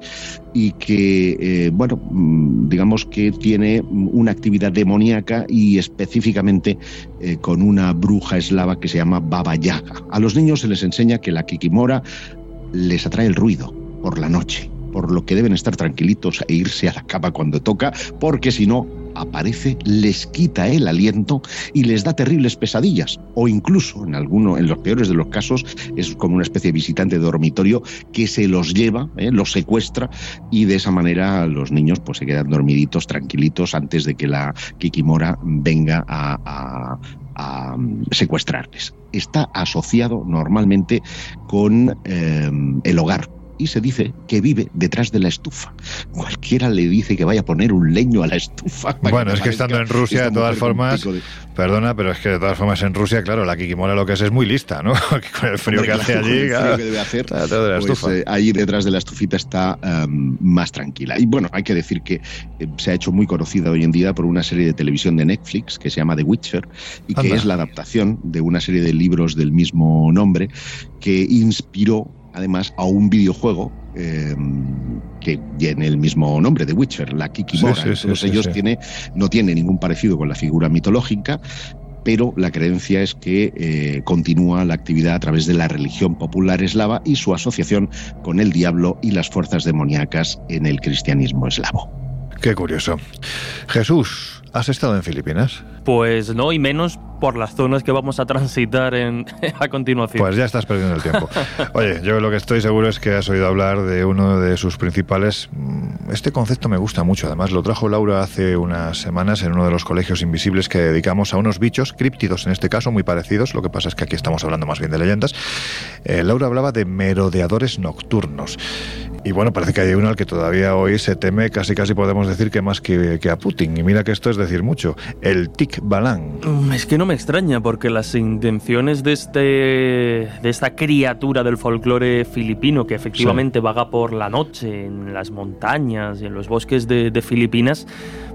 y que, eh, bueno, mm, digamos que tiene una actividad demoníaca y específicamente con una bruja eslava que se llama Baba Yaga. A los niños se les enseña que la Kikimora les atrae el ruido por la noche por lo que deben estar tranquilitos e irse a la cama cuando toca, porque si no, aparece, les quita el aliento y les da terribles pesadillas. O incluso, en alguno, en los peores de los casos, es como una especie de visitante de dormitorio que se los lleva, ¿eh? los secuestra, y de esa manera los niños pues, se quedan dormiditos, tranquilitos, antes de que la Kikimora venga a, secuestrarles. Está asociado normalmente con eh, el hogar y se dice que vive detrás de la estufa. Cualquiera le dice que vaya a poner un leño a la estufa. Bueno, es que estando en Rusia, de todas formas, perdona, pero es que de todas formas en Rusia, claro, la Kikimora lo que es es muy lista, ¿no? con el frío que hace allí, claro, que debe hacer, pues, eh, ahí detrás de la estufita está em, más tranquila. Y bueno, hay que decir que eh, se ha hecho muy conocida hoy en día por una serie de televisión de Netflix que se llama The Witcher y que es la adaptación de una serie de libros del mismo nombre que inspiró además a un videojuego em, que tiene el mismo nombre, The Witcher, la Kikimora. Todos ellos tiene, no tiene ningún parecido con la figura mitológica, pero la creencia es que eh, continúa la actividad a través de la religión popular eslava y su asociación con el diablo y las fuerzas demoníacas en el cristianismo eslavo. Qué curioso. Jesús, ¿has estado en Filipinas? Pues no, y menos por las zonas que vamos a transitar en, a continuación. Pues ya estás perdiendo el tiempo. Oye, yo lo que estoy seguro es que has oído hablar de uno de sus principales... Mm, este concepto me gusta mucho, además lo trajo Laura hace unas semanas en uno de los colegios invisibles que dedicamos a unos bichos críptidos, en este caso muy parecidos, lo que pasa es que aquí estamos hablando más bien de leyendas. Eh, Laura hablaba de merodeadores nocturnos. Y bueno, parece que hay uno al que todavía hoy se teme, casi casi podemos decir que más que, que a Putin. Y mira que esto es decir mucho. El Tic Balán. Mm, es que no me extraña, porque las intenciones de, este, de esta criatura del folclore filipino, que efectivamente vaga por la noche en las montañas y en los bosques de, de Filipinas,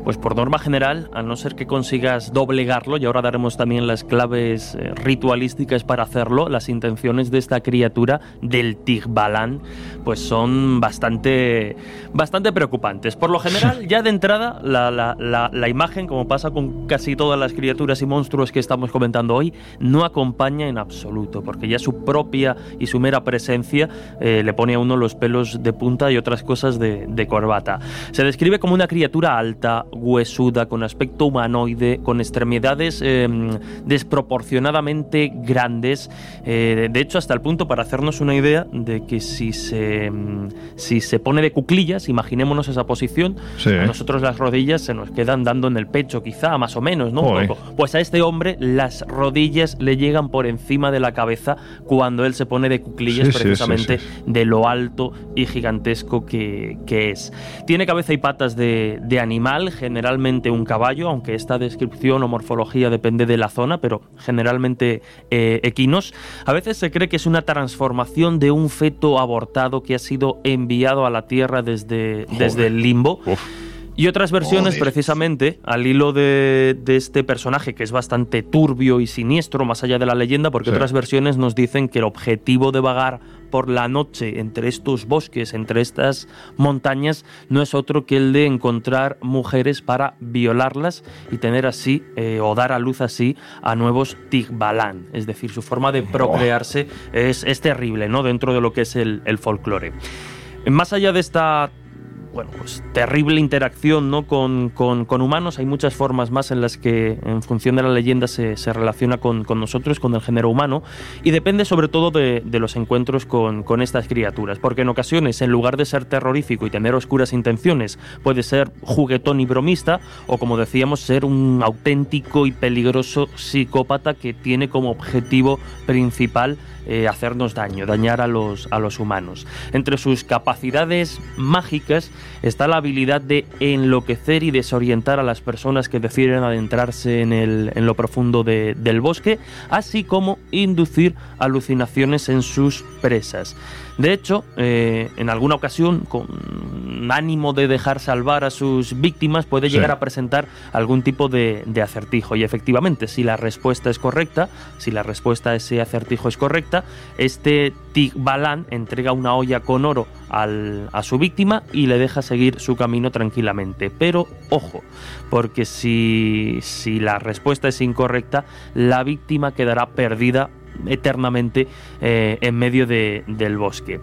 pues por norma general, a no ser que consigas doblegarlo, y ahora daremos también las claves eh, ritualísticas para hacerlo, las intenciones de esta criatura del Tigbalán, pues son bastante, bastante preocupantes. Por lo general, ya de entrada, la, la, la, imagen, como pasa con casi todas las criaturas y monstruos que estamos comentando hoy, no acompaña en absoluto, porque ya su propia y su mera presencia eh, le pone a uno los pelos de punta y otras cosas de, de corbata. Se describe como una criatura alta, huesuda, con aspecto humanoide, con extremidades em, desproporcionadamente grandes. Eh, de hecho, hasta el punto para hacernos una idea de que si se, em, si se pone de cuclillas, imaginémonos esa posición, a nosotros las rodillas se nos quedan dando en el pecho, quizá, más o menos, ¿no? Pues a este hombre las rodillas le llegan por encima de la cabeza cuando él se pone de cuclillas, precisamente de lo alto y gigantesco que, es. Tiene cabeza y patas de, de animal, generalmente un caballo, aunque esta descripción o morfología depende de la zona, pero generalmente eh, equinos. A veces se cree que es una transformación de un feto abortado que ha sido enviado a la Tierra desde, desde el limbo. Y otras versiones, precisamente, al hilo de, este personaje que es bastante turbio y siniestro, más allá de la leyenda, porque otras versiones nos dicen que el objetivo de vagar por la noche entre estos bosques, entre estas montañas, no es otro que el de encontrar mujeres para violarlas y tener así, eh, o dar a luz así, a nuevos Tigbalán. Es decir, su forma de procrearse es, es, terrible, ¿no? Dentro de lo que es el, el folclore. Más allá de esta bueno, pues terrible interacción ¿no? con, con, humanos. Hay muchas formas más en las que, en función de la leyenda, se, se relaciona con, con, nosotros, con el género humano, y depende sobre todo de, de los encuentros con, con, estas criaturas, porque en ocasiones, en lugar de ser terrorífico y tener oscuras intenciones, puede ser juguetón y bromista, o como decíamos, ser un auténtico y peligroso psicópata que tiene como objetivo principal eh, hacernos daño, dañar a los, a los humanos. Entre sus capacidades mágicas está la habilidad de enloquecer y desorientar a las personas que deciden adentrarse en, el, en lo profundo del bosque, así como inducir alucinaciones en sus presas. De hecho, eh, en alguna ocasión, con ánimo de dejar salvar a sus víctimas puede llegar a presentar algún tipo de, acertijo. Y efectivamente, si la respuesta es correcta, si la respuesta a ese acertijo es correcta, este Tigbalán entrega una olla con oro a su víctima y le deja seguir su camino tranquilamente. Pero ojo, porque si, si la respuesta es incorrecta, la víctima quedará perdida eternamente eh, en medio del bosque.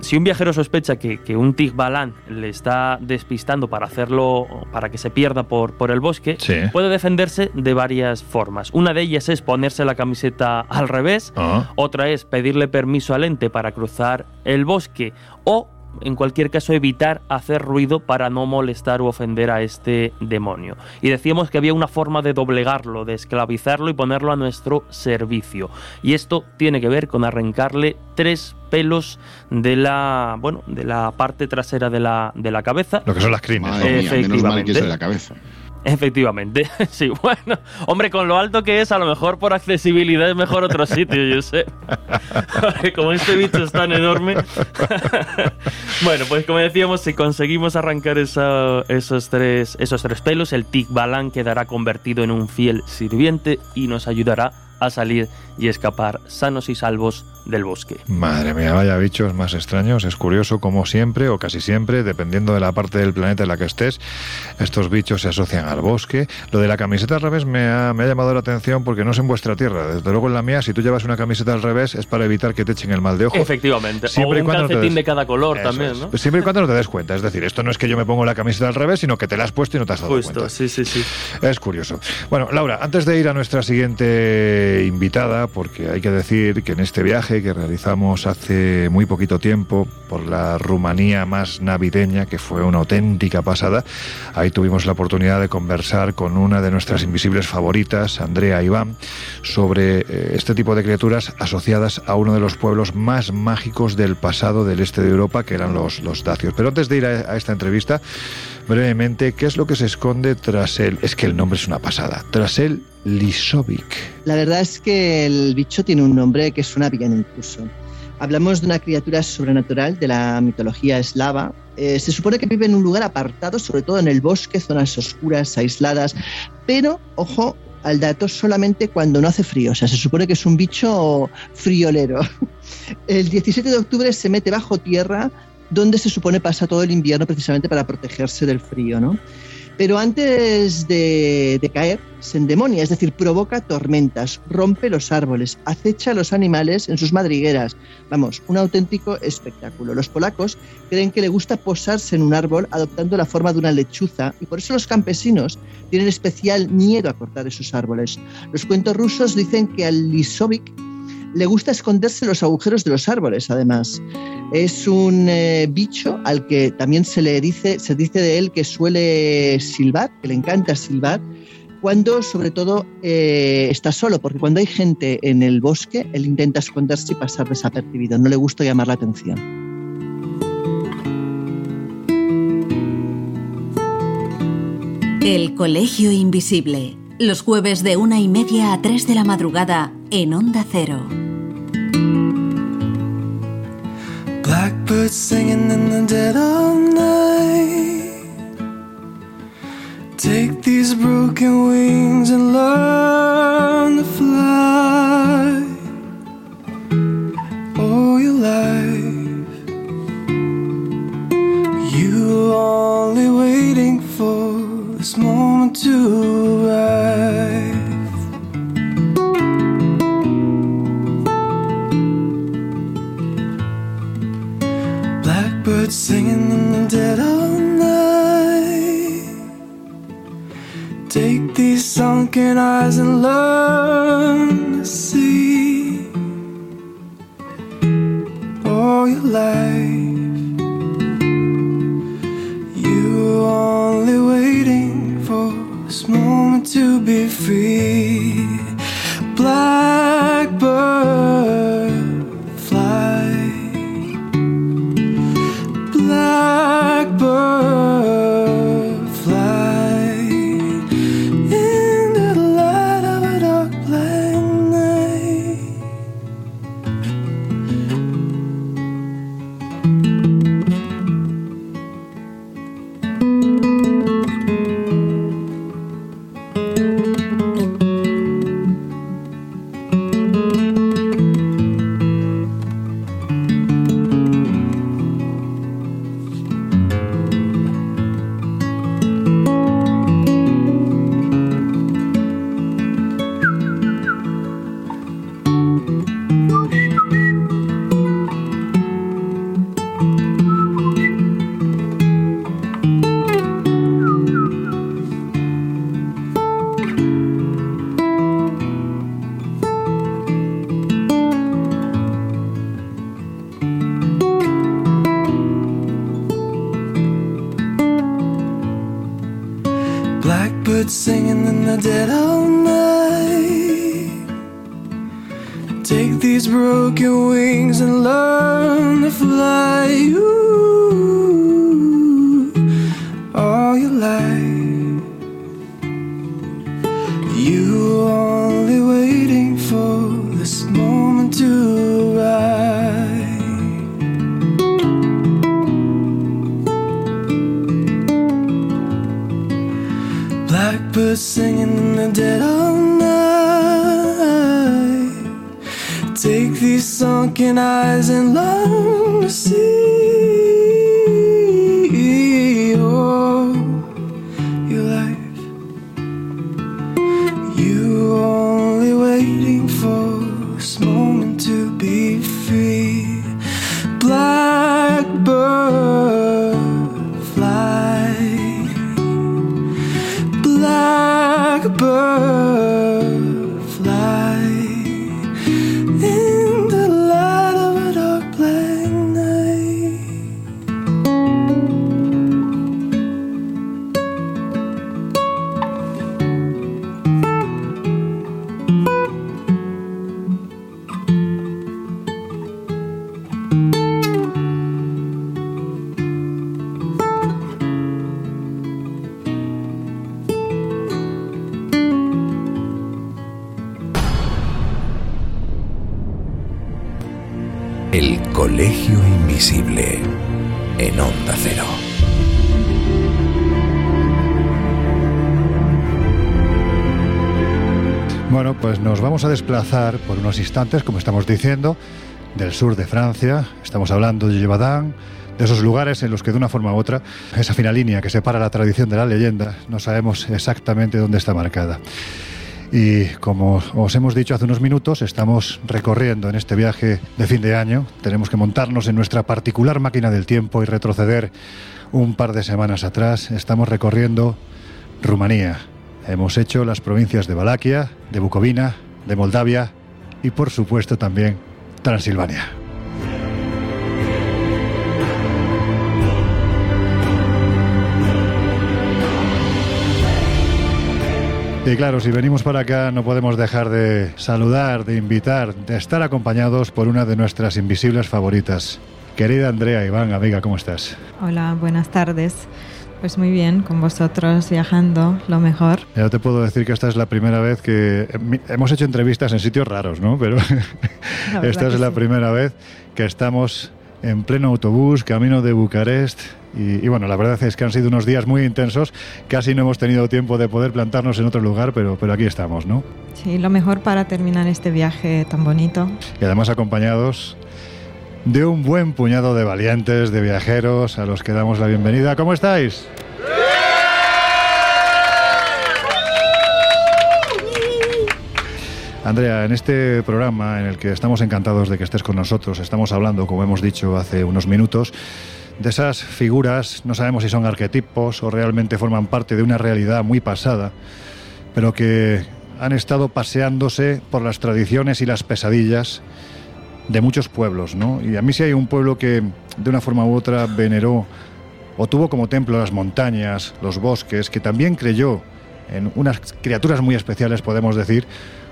Si un viajero sospecha que, un Tigbalán le está despistando para hacerlo, para que se pierda por, por el bosque, puede defenderse de varias formas. Una de ellas es ponerse la camiseta al revés, ah. otra es pedirle permiso al ente para cruzar el bosque o en cualquier caso evitar hacer ruido para no molestar o ofender a este demonio. Y decíamos que había una forma de doblegarlo, de esclavizarlo y ponerlo a nuestro servicio. Y esto tiene que ver con arrancarle tres pelos de la bueno de la parte trasera de la, de la cabeza. Lo que son las crines. Efectivamente. de la cabeza. Efectivamente, sí, bueno, hombre, con lo alto que es, a lo mejor por accesibilidad es mejor otro sitio, yo sé. como este bicho es tan enorme. bueno, pues como decíamos, si conseguimos arrancar esos, tres, esos tres pelos, el Tikbalan quedará convertido en un fiel sirviente y nos ayudará a salir y escapar sanos y salvos del bosque. Madre mía, vaya bichos más extraños. Es curioso como siempre o casi siempre, dependiendo de la parte del planeta en la que estés, estos bichos se asocian al bosque. Lo de la camiseta al revés me ha, llamado la atención porque no es en vuestra tierra. Desde luego en la mía, si tú llevas una camiseta al revés es para evitar que te echen el mal de ojo. Efectivamente. Siempre o un calcetín de cada color también, ¿no? Siempre y cuando no te des cuenta. Es decir, esto no es que yo me pongo la camiseta al revés, sino que te la has puesto y no te has dado Justo, sí, sí, sí. Es curioso. Bueno, Laura, antes de ir a nuestra siguiente invitada, porque hay que decir que en este viaje que realizamos hace muy poquito tiempo por la Rumanía más navideña, que fue una auténtica pasada, ahí tuvimos la oportunidad de conversar con una de nuestras invisibles favoritas, Andrea Iván, sobre eh, este tipo de criaturas asociadas a uno de los pueblos más mágicos del pasado del este de Europa, que eran los, los dacios. Pero antes de ir a esta entrevista, brevemente qué es lo que se esconde tras él. Es que el nombre es una pasada. Tras él, Lisovic. La verdad es que el bicho tiene un nombre que suena bien incluso. Hablamos de una criatura sobrenatural de la mitología eslava. Eh, se supone que vive en un lugar apartado, sobre todo en el bosque, zonas oscuras, aisladas, pero, ojo, al dato solamente cuando no hace frío. O sea, se supone que es un bicho friolero. El 17 de octubre se mete bajo tierra donde se supone pasa todo el invierno precisamente para protegerse del frío, ¿no? Pero antes de, caer, se endemonia, es decir, provoca tormentas, rompe los árboles, acecha a los animales en sus madrigueras. Vamos, un auténtico espectáculo. Los polacos creen que le gusta posarse en un árbol adoptando la forma de una lechuza y por eso los campesinos tienen especial miedo a cortar esos árboles. Los cuentos rusos dicen que al Lisovic le gusta esconderse en los agujeros de los árboles, además. Es un eh, bicho al que también se le dice, se dice de él que suele silbar, que le encanta silbar, cuando sobre todo eh, está solo, porque cuando hay gente en el bosque, él intenta esconderse y pasar desapercibido, no le gusta llamar la atención. El Colegio Invisible, los jueves de una y media a tres de la madrugada en Onda Cero. Blackbirds singing in the dead of night. Take these broken wings and learn to fly. All your life, you're only waiting for this moment to birds singing in the dead of night. Take these sunken eyes and learn to see all your life. You're only waiting for this moment to be free. Blackbird. Desplazar por unos instantes, como estamos diciendo, del sur de Francia. Estamos hablando de Gévaudan, de esos lugares en los que de una forma u otra, esa fina línea que separa la tradición de la leyenda, no sabemos exactamente dónde está marcada. Y como os hemos dicho hace unos minutos, estamos recorriendo en este viaje de fin de año. Tenemos que montarnos en nuestra particular máquina del tiempo y retroceder un par de semanas atrás. Estamos recorriendo Rumanía. Hemos hecho las provincias de Valaquia, de Bucovina, de Moldavia y por supuesto también Transilvania. Y claro, si venimos para acá no podemos dejar de saludar, de invitar, de estar acompañados por una de nuestras invisibles favoritas. Querida Andrea Iván, amiga, ¿cómo estás? Hola, buenas tardes. Pues muy bien, con vosotros viajando, lo mejor. Ya te puedo decir que esta es la primera vez que hemos hecho entrevistas en sitios raros, ¿no? Pero esta es la sí. primera vez que estamos en pleno autobús, camino de Bucarest. Y, y bueno, la verdad es que han sido unos días muy intensos. Casi no hemos tenido tiempo de poder plantarnos en otro lugar, pero, pero aquí estamos, ¿no? Sí, lo mejor para terminar este viaje tan bonito. y además acompañados de un buen puñado de valientes, de viajeros, a los que damos la bienvenida. ¿Cómo estáis? Andrea, en este programa en el que estamos encantados de que estés con nosotros, estamos hablando, como hemos dicho hace unos minutos, de esas figuras, no sabemos si son arquetipos o realmente forman parte de una realidad muy pasada, pero que han estado paseándose por las tradiciones y las pesadillas de muchos pueblos, ¿no? Y a mí sí hay un pueblo que de una forma u otra veneró o tuvo como templo las montañas, los bosques, que también creyó en unas criaturas muy especiales, podemos decir,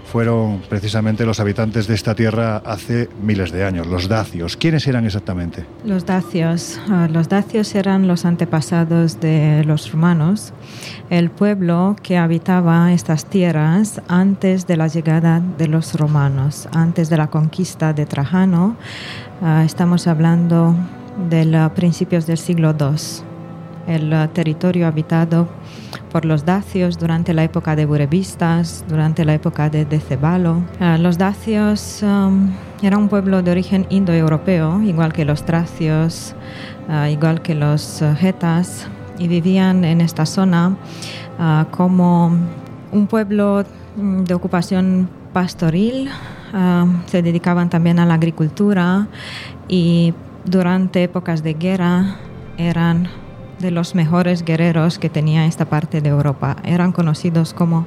fueron precisamente los habitantes de esta tierra hace miles de años, los dacios. ¿Quiénes eran exactamente? Los dacios. ah, los dacios eran los antepasados de los romanos, el pueblo que habitaba estas tierras antes de la llegada de los romanos, antes de la conquista de Trajano. Ah, estamos hablando de los principios del siglo II. El ah, territorio habitado por los dacios durante la época de Burebistas, durante la época de Decebalo. Ah, los dacios um, era un pueblo de origen indoeuropeo, igual que los tracios, ah, igual que los getas, y vivían en esta zona ah, como un pueblo mm, de ocupación pastoril. ah, se dedicaban también a la agricultura y durante épocas de guerra eran de los mejores guerreros que tenía esta parte de Europa. Eran conocidos como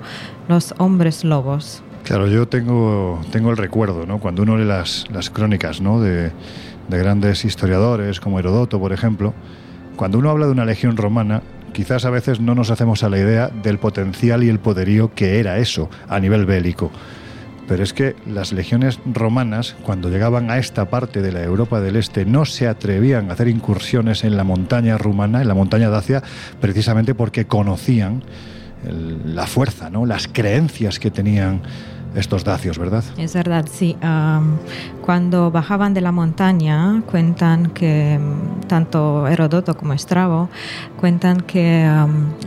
los hombres lobos. Claro, yo tengo, tengo el recuerdo, ¿no? Cuando uno lee las, las crónicas, ¿no? De, de grandes historiadores como Herodoto, por ejemplo, cuando uno habla de una legión romana, quizás a veces no nos hacemos a la idea del potencial y el poderío que era eso a nivel bélico. Pero es que las legiones romanas, cuando llegaban a esta parte de la Europa del Este, no se atrevían a hacer incursiones en la montaña rumana, en la montaña Dacia, precisamente porque conocían la fuerza, ¿no? las creencias que tenían estos dacios, ¿verdad? Es verdad, sí. cuando bajaban de la montaña, cuentan que mm, tanto Herodoto como Estrabo cuentan que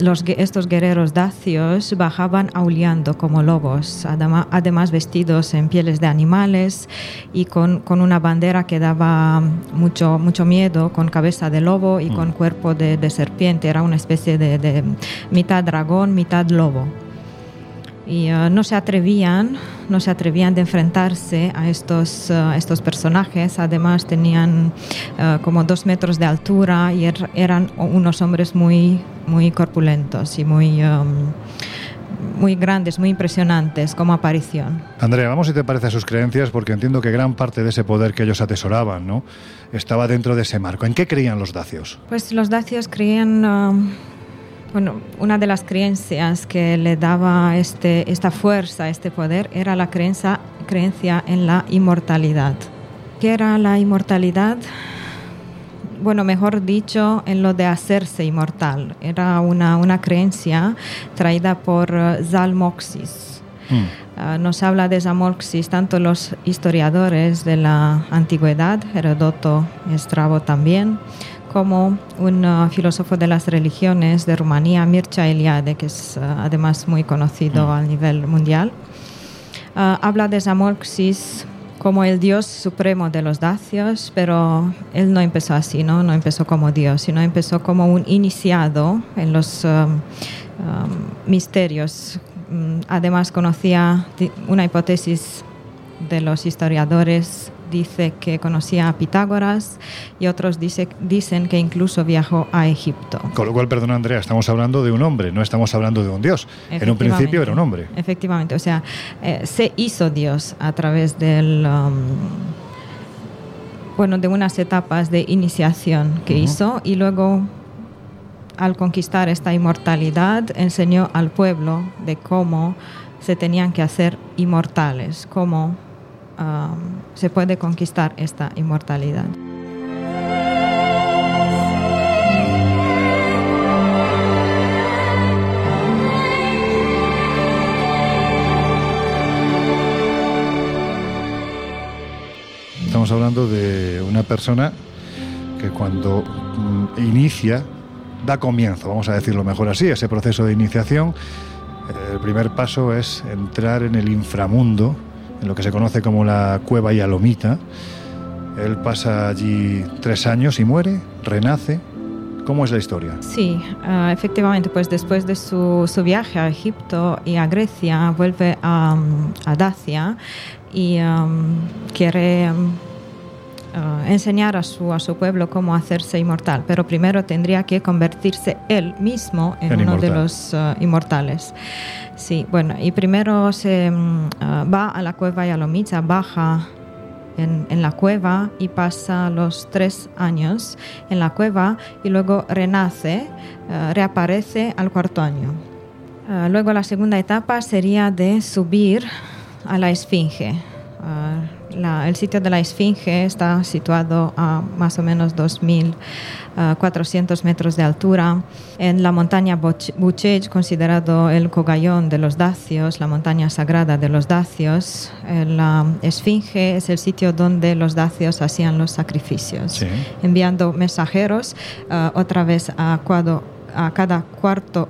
los, estos guerreros dacios bajaban aullando como lobos, además, vestidos en pieles de animales y con, con, una bandera que daba mucho, mucho miedo, con cabeza de lobo y con mm. cuerpo de, de, serpiente. Era una especie de, de mitad dragón, mitad lobo y uh, no se atrevían, no se atrevían de enfrentarse a estos, uh, estos personajes. Además tenían uh, como dos metros de altura y er, eran unos hombres muy, muy corpulentos y muy, um, muy grandes, muy impresionantes como aparición. Andrea, vamos si te parece a sus creencias, porque entiendo que gran parte de ese poder que ellos atesoraban, ¿no? Estaba dentro de ese marco. ¿En qué creían los dacios? Pues los dacios creían bueno, una de las creencias que le daba este, esta fuerza, este poder, era la creencia, creencia en la inmortalidad. ¿Qué era la inmortalidad? Bueno, mejor dicho, en lo de hacerse inmortal. Era una, una creencia traída por uh, Zalmoxis. Mm. Uh, nos habla de Zalmoxis tanto los historiadores de la antigüedad, Herodoto y Estrabo también, como un uh, filósofo de las religiones de Rumanía, Mircea Eliade, que es uh, además muy conocido mm. a nivel mundial. Uh, habla de Zamolxis como el dios supremo de los dacios, pero él no empezó así, ¿no? no empezó como dios, sino empezó como un iniciado en los um, um, misterios. Mm, además conocía una hipótesis de los historiadores dice que conocía a Pitágoras y otros dice, dicen que incluso viajó a Egipto. Con lo cual, perdón Andrea, estamos hablando de un hombre, no estamos hablando de un dios. En un principio era un hombre. Efectivamente, o sea, eh, se hizo Dios a través del... Um, bueno, de unas etapas de iniciación que hizo y luego al conquistar esta inmortalidad enseñó al pueblo de cómo se tenían que hacer inmortales, cómo se puede conquistar esta inmortalidad. Estamos hablando de una persona que cuando mm, inicia, da comienzo, vamos a decirlo mejor así, ese proceso de iniciación, el primer paso es entrar en el inframundo, en lo que se conoce como la cueva Yalomita. Él pasa allí tres años y muere, renace. ¿Cómo es la historia? Sí, ah, efectivamente, pues después de su, su, viaje a Egipto y a Grecia, vuelve a, a Dacia y um, quiere uh, enseñar a su, a su pueblo cómo hacerse inmortal, pero primero tendría que convertirse él mismo en, uno de los uh, inmortales. Sí, bueno, y primero se mm, ah, va a la cueva Yalomita, baja en, en, la cueva y pasa los tres años en la cueva y luego renace, reaparece al cuarto año. Luego la segunda etapa sería de subir a la Esfinge el sitio de la Esfinge está situado a más o menos 2.400 ah, metros de altura en la montaña Buchej, considerado el cogallón de los dacios, la montaña sagrada de los dacios. La Esfinge es el sitio donde los dacios hacían los sacrificios, enviando mensajeros ah, otra vez a, a cada cuarto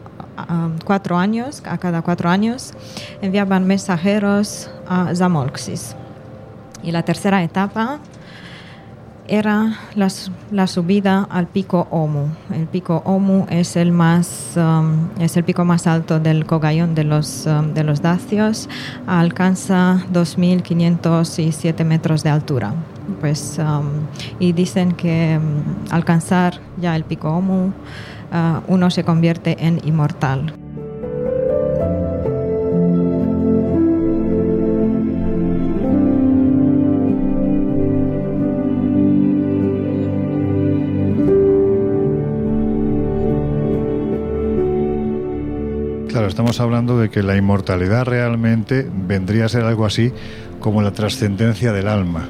cuatro años, a cada cuatro años, enviaban mensajeros a Zamolxis. Y la tercera etapa era la, subida al pico Omu. El pico Omu es el, más, um, es el pico más alto del cogallón de los, um, de los dacios. Alcanza 2.507 metros de altura. Pues, um, y dicen que alcanzar ya el pico Omu, uh, uno se convierte en inmortal. Estamos hablando de que la inmortalidad realmente vendría a ser algo así como la trascendencia del alma.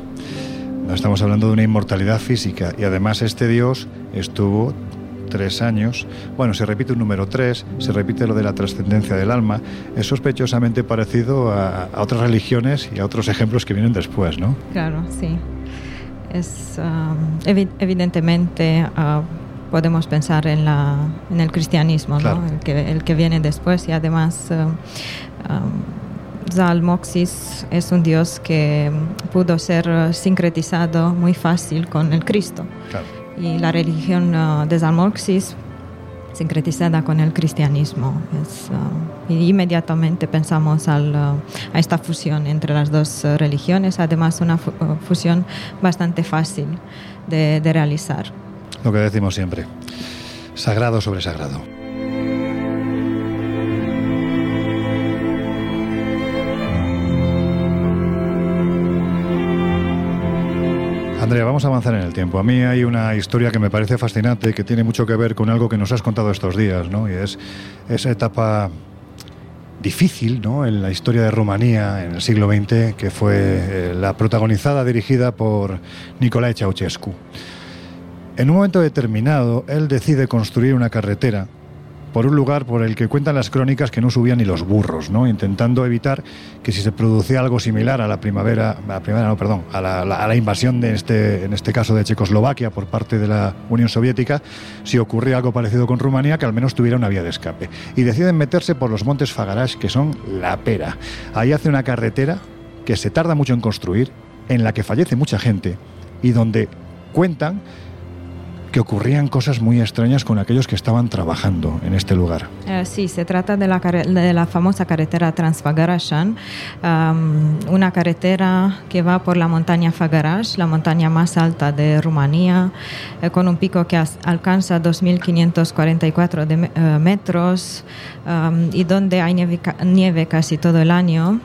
No estamos hablando de una inmortalidad física y además este Dios estuvo tres años. Bueno, se repite un número tres, se repite lo de la trascendencia del alma. Es sospechosamente parecido a, otras religiones y a otros ejemplos que vienen después, ¿no? Claro, sí. Es um, evidentemente uh, podemos pensar en, la, en el cristianismo, ¿no? el, que, el que viene después y además uh, um, Zalmoxis es un dios que pudo ser sincretizado muy fácil con el Cristo. Y la religión uh, de Zalmoxis sincretizada con el cristianismo. Uh, y inmediatamente pensamos al, uh, a esta fusión entre las dos religiones, además una fusión bastante fácil de, de realizar. Lo que decimos siempre, sagrado sobre sagrado. Andrea, vamos a avanzar en el tiempo. A mí hay una historia que me parece fascinante que tiene mucho que ver con algo que nos has contado estos días, ¿no? Y es esa etapa difícil, ¿no? En la historia de Rumanía en el siglo XX, que fue eh, la protagonizada, dirigida por Nicolae Ceausescu. En un momento determinado, él decide construir una carretera por un lugar por el que cuentan las crónicas que no subían ni los burros, ¿no? intentando evitar que si se producía algo similar a la primavera, a la primavera, a la, invasión de este, en este caso de Checoslovaquia por parte de la Unión Soviética, si ocurría algo parecido con Rumanía, que al menos tuviera una vía de escape. Y deciden meterse por los montes Fagarash, que son la pera. Ahí hace una carretera que se tarda mucho en construir, en la que fallece mucha gente y donde cuentan que ocurrían cosas muy extrañas con aquellos que estaban trabajando en este lugar. Eh, sí, se trata de la, de la famosa carretera Transfagarashan, una carretera que va por la montaña Fagarash, la montaña más alta de Rumanía, eh, con un pico que alcanza 2.544 eh, metros y donde hay nieve, nieve, casi todo el año.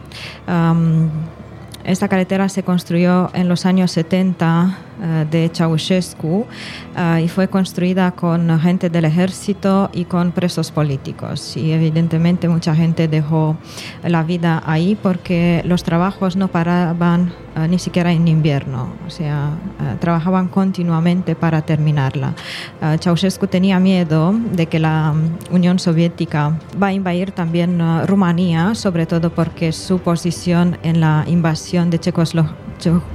esta carretera se construyó en los años 70 eh, de Ceausescu eh, y fue construida con gente del ejército y con presos políticos. Y evidentemente mucha gente dejó la vida ahí porque los trabajos no paraban eh, ni siquiera en invierno, o sea, trabajaban continuamente para terminarla. Ceausescu tenía miedo de que la mm, Unión Soviética va a invadir también Rumanía, sobre todo porque su posición en la invasión de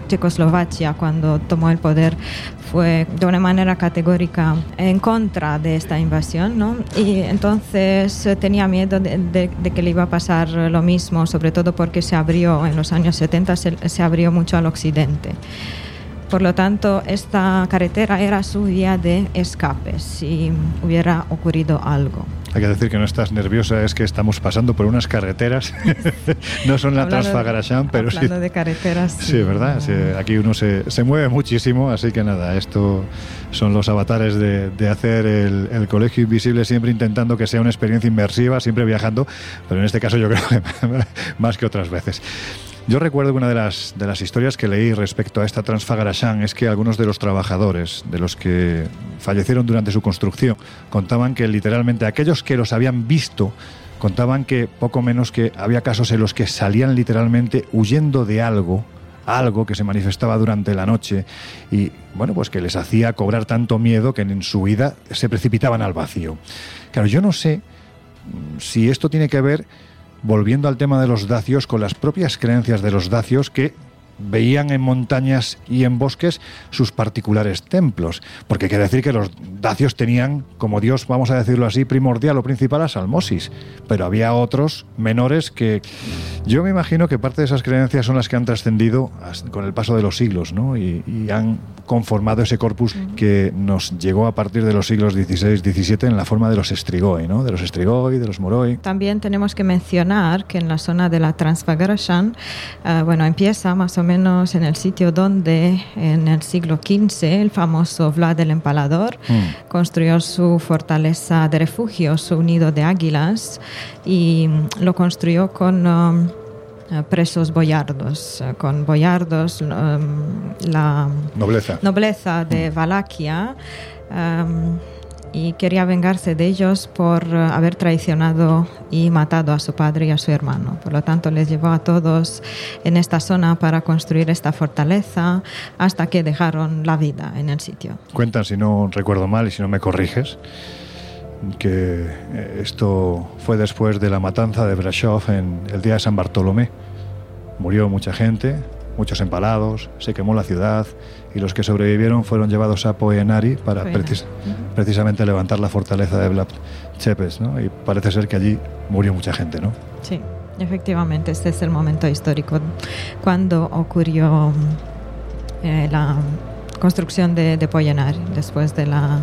Checoslovaquia cuando tomó el poder fue de una manera categórica en contra de esta invasión, ¿no? Y entonces eh, tenía miedo de, que le iba a pasar lo mismo, sobre todo porque se abrió en los años 70, se, se abrió mucho al occidente. Por lo tanto, esta carretera era su vía de escape si hubiera ocurrido algo. Hay que decir que no estás nerviosa, es que estamos pasando por unas carreteras. no son la Transfagarasham, pero hablando sí. de carreteras. Sí, ¿verdad? aquí uno se, se, mueve muchísimo, así que nada, esto son los avatares de, de hacer el, el, colegio invisible, siempre intentando que sea una experiencia inmersiva, siempre viajando, pero en este caso yo creo que más que otras veces. Yo recuerdo que una de las, de las historias que leí respecto a esta Transfagarashan es que algunos de los trabajadores, de los que fallecieron durante su construcción, contaban que literalmente aquellos que los habían visto contaban que poco menos que había casos en los que salían literalmente huyendo de algo, algo que se manifestaba durante la noche y bueno, pues que les hacía cobrar tanto miedo que en su vida se precipitaban al vacío. Claro, yo no sé si esto tiene que ver volviendo al tema de los dacios, con las propias creencias de los dacios que veían en montañas y en bosques sus particulares templos, porque quiere decir que los dacios tenían como Dios, vamos a decirlo así, primordial o principal a Salmosis, pero había otros menores que yo me imagino que parte de esas creencias son las que han trascendido con el paso de los siglos ¿no? y, han conformado ese corpus que nos llegó a partir de los siglos XVI, XVII en la forma de los estrigoi, ¿no? de los estrigoi, de los moroi. También tenemos que mencionar que en la zona de la Transfagarashan, uh, bueno, empieza más o menos menos en el sitio donde en el siglo XV el famoso Vlad el Empalador mm. construyó su fortaleza de refugio, su nido de águilas, y lo construyó con... Um, presos boyardos, con boyardos, um, la nobleza, nobleza de mm. Valaquia. Um, y quería vengarse de ellos por eh, haber traicionado y matado a su padre y a su hermano. Por lo tanto, les llevó a todos en esta zona para construir esta fortaleza hasta que dejaron la vida en el sitio. Cuentan, si no recuerdo mal y si no me corriges, que eh, esto fue después de la matanza de Brashov en el día de San Bartolomé. Murió mucha gente, muchos empalados, se quemó la ciudad y los que sobrevivieron fueron llevados a Poenari para precisamente levantar la fortaleza de Vlad Chepes, ¿no? Y parece ser que allí murió mucha gente, ¿no? Sí, efectivamente, este es el momento histórico cuando ocurrió eh, la construcción de, de Poenari, después de la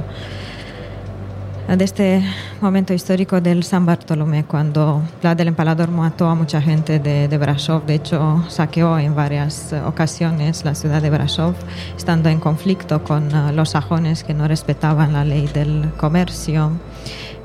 de este momento histórico del San Bartolomé, cuando Vlad el Empalador mató a mucha gente de, de Brasov. De hecho, saqueó en varias ocasiones la ciudad de Brasov, estando en conflicto con uh, los sajones que no respetaban la ley del comercio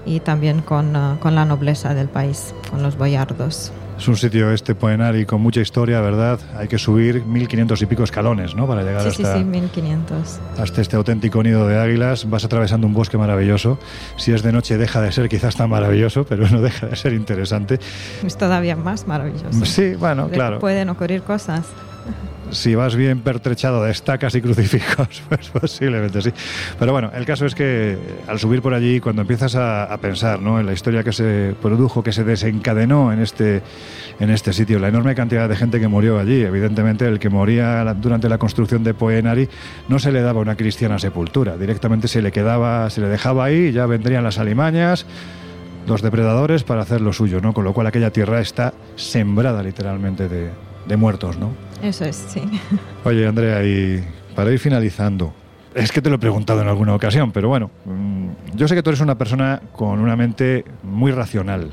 y también con, uh, con la nobleza del país, con los boyardos. Es un sitio este Poenari con mucha historia, ¿verdad? Hay que subir 1500 y pico escalones, ¿no? Para llegar sí, hasta, sí, sí, 1500. hasta este auténtico nido de águilas. Vas atravesando un bosque maravilloso. Si es de noche deja de ser quizás tan maravilloso, pero no deja de ser interesante. Es todavía más maravilloso. Sí, bueno, claro. Pueden ocurrir cosas si vas bien pertrechado de estacas y crucifijos, pues posiblemente sí. Pero bueno, el caso es que al subir por allí, cuando empiezas a, a, pensar ¿no? en la historia que se produjo, que se desencadenó en este, en este sitio, la enorme cantidad de gente que murió allí, evidentemente el que moría durante la construcción de Poenari no se le daba una cristiana sepultura, directamente se le quedaba, se le dejaba ahí ya vendrían las alimañas los depredadores para hacer lo suyo, ¿no? Con lo cual aquella tierra está sembrada literalmente de, de muertos, ¿no? Eso es, sí. Oye, Andrea, y para ir finalizando, es que te lo he preguntado en alguna ocasión, pero bueno, mm, yo sé que tú eres una persona con una mente muy racional,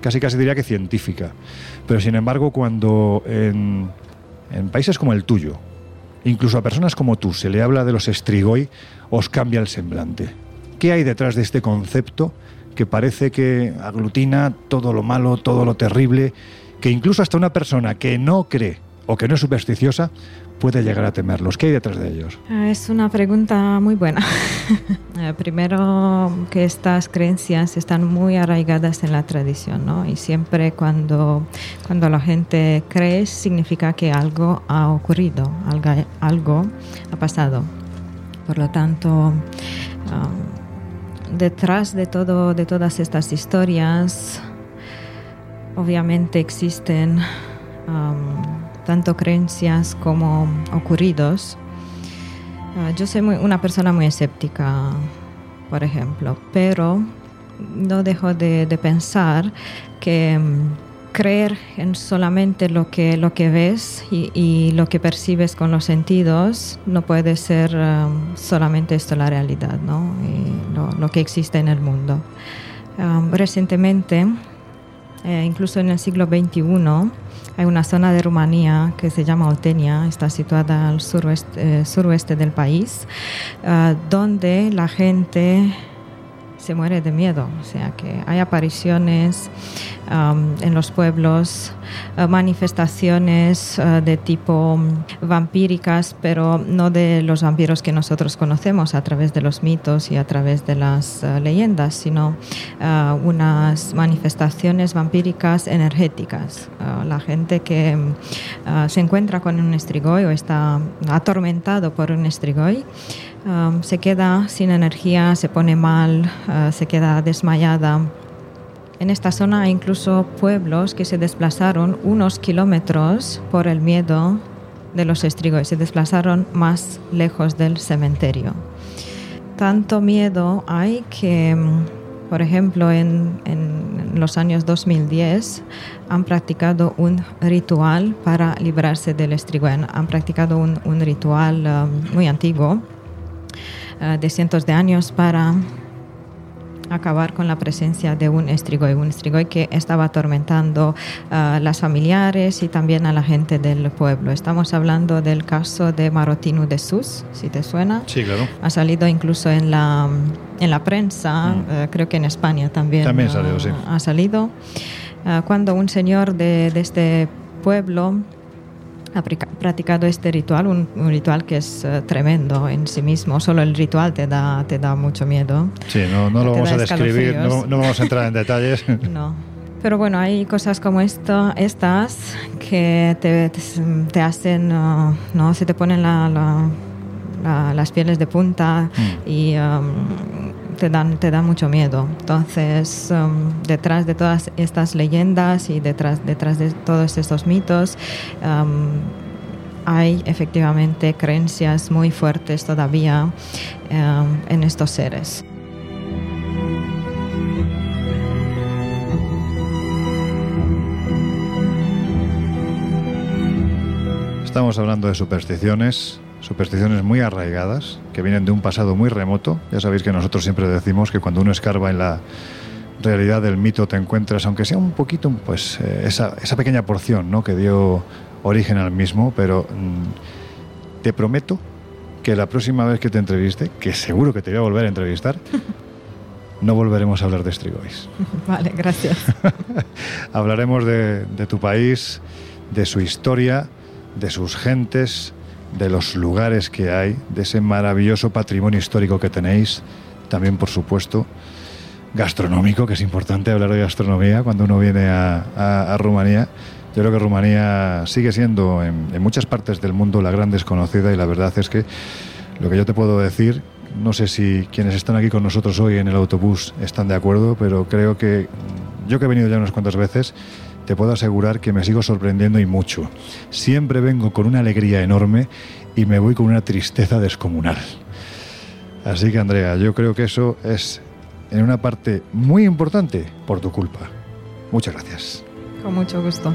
casi casi diría que científica, pero sin embargo cuando en, en países como el tuyo, incluso a personas como tú, se le habla de los estrigoi, os cambia el semblante. ¿Qué hay detrás de este concepto que parece que aglutina todo lo malo, todo lo terrible, que incluso hasta una persona que no cree o que no es supersticiosa puede llegar a temerlos. ¿Qué hay detrás de ellos? Es una pregunta muy buena. Primero que estas creencias están muy arraigadas en la tradición, ¿no? Y siempre cuando, cuando la gente cree significa que algo ha ocurrido, algo, algo ha pasado. Por lo tanto, um, detrás de, todo, de todas estas historias, obviamente existen um, tanto creencias como ocurridos. Uh, yo soy una persona muy escéptica, por ejemplo, pero no dejo de, pensar que um, creer en solamente lo que, lo que ves y, lo que percibes con los sentidos no puede ser um, solamente esto la realidad, ¿no? Lo, lo, que existe en el mundo. Um, recientemente, eh, incluso en el siglo XXI, hay una zona de Rumanía que se llama Oltenia, está situada al suroeste, eh, del país, uh, donde la gente se muere de miedo, o sea que hay apariciones um, en los pueblos, uh, manifestaciones uh, de tipo um, vampíricas, pero no de los vampiros que nosotros conocemos a través de los mitos y a través de las uh, leyendas, sino unas manifestaciones vampíricas energéticas. la gente que se encuentra con un estrigoy o está atormentado por un estrigoy, Se queda sin energía, se pone mal, uh, se queda desmayada. En esta zona hay incluso pueblos que se desplazaron unos kilómetros por el miedo de los estrigos, se desplazaron más lejos del cementerio. Tanto miedo hay que, por ejemplo, en, los años 2010 han practicado un ritual para librarse del estrigo, han practicado un, ritual um, muy antiguo uh, de cientos de años para acabar con la presencia de un estrigoy, un estrigoy que estaba atormentando a uh, las familiares y también a la gente del pueblo. Estamos hablando del caso de Marotinu de Sus, si te suena. Sí, claro. Ha salido incluso en la, en la prensa, mm. uh, creo que en España también, también salió, sí. ha salido. cuando un señor de, de este pueblo ha practicado este ritual, un, ritual que es eh, tremendo en sí mismo. Solo el ritual te da, te da mucho miedo. Sí, no, no lo vamos a describir, no, no, vamos a entrar en detalles. no. Pero bueno, hay cosas como esto, estas que te, te, hacen, uh, ¿no? Se te ponen la, las pieles de punta mm. y um, te dan, mucho miedo. Entonces, um, detrás de todas estas leyendas y detrás, detrás de todos estos mitos, um, hay efectivamente creencias muy fuertes todavía um, en estos seres. Estamos hablando de supersticiones, supersticiones muy arraigadas, que vienen de un pasado muy remoto. Ya sabéis que nosotros siempre decimos que cuando uno escarba en la realidad del mito te encuentras, aunque sea un poquito, pues eh, esa, esa, pequeña porción ¿no? que dio origen al mismo, pero mm, te prometo que la próxima vez que te entreviste, que seguro que te voy a volver a entrevistar, no volveremos a hablar de Strigoi. Vale, gracias. Hablaremos de, de tu país, de su historia, de sus gentes, de los lugares que hay, de ese maravilloso patrimonio histórico que tenéis, también por supuesto gastronómico, que es importante hablar de gastronomía cuando uno viene a, Rumanía. Yo creo que Rumanía sigue siendo en, muchas partes del mundo la gran desconocida y la verdad es que lo que yo te puedo decir, no sé si quienes están aquí con nosotros hoy en el autobús están de acuerdo, pero creo que yo que he venido ya unas cuantas veces, te puedo asegurar que me sigo sorprendiendo y mucho. Siempre vengo con una alegría enorme y me voy con una tristeza descomunal. Así que Andrea, yo creo que eso es en una parte muy importante por tu culpa. Muchas gracias. Con mucho gusto.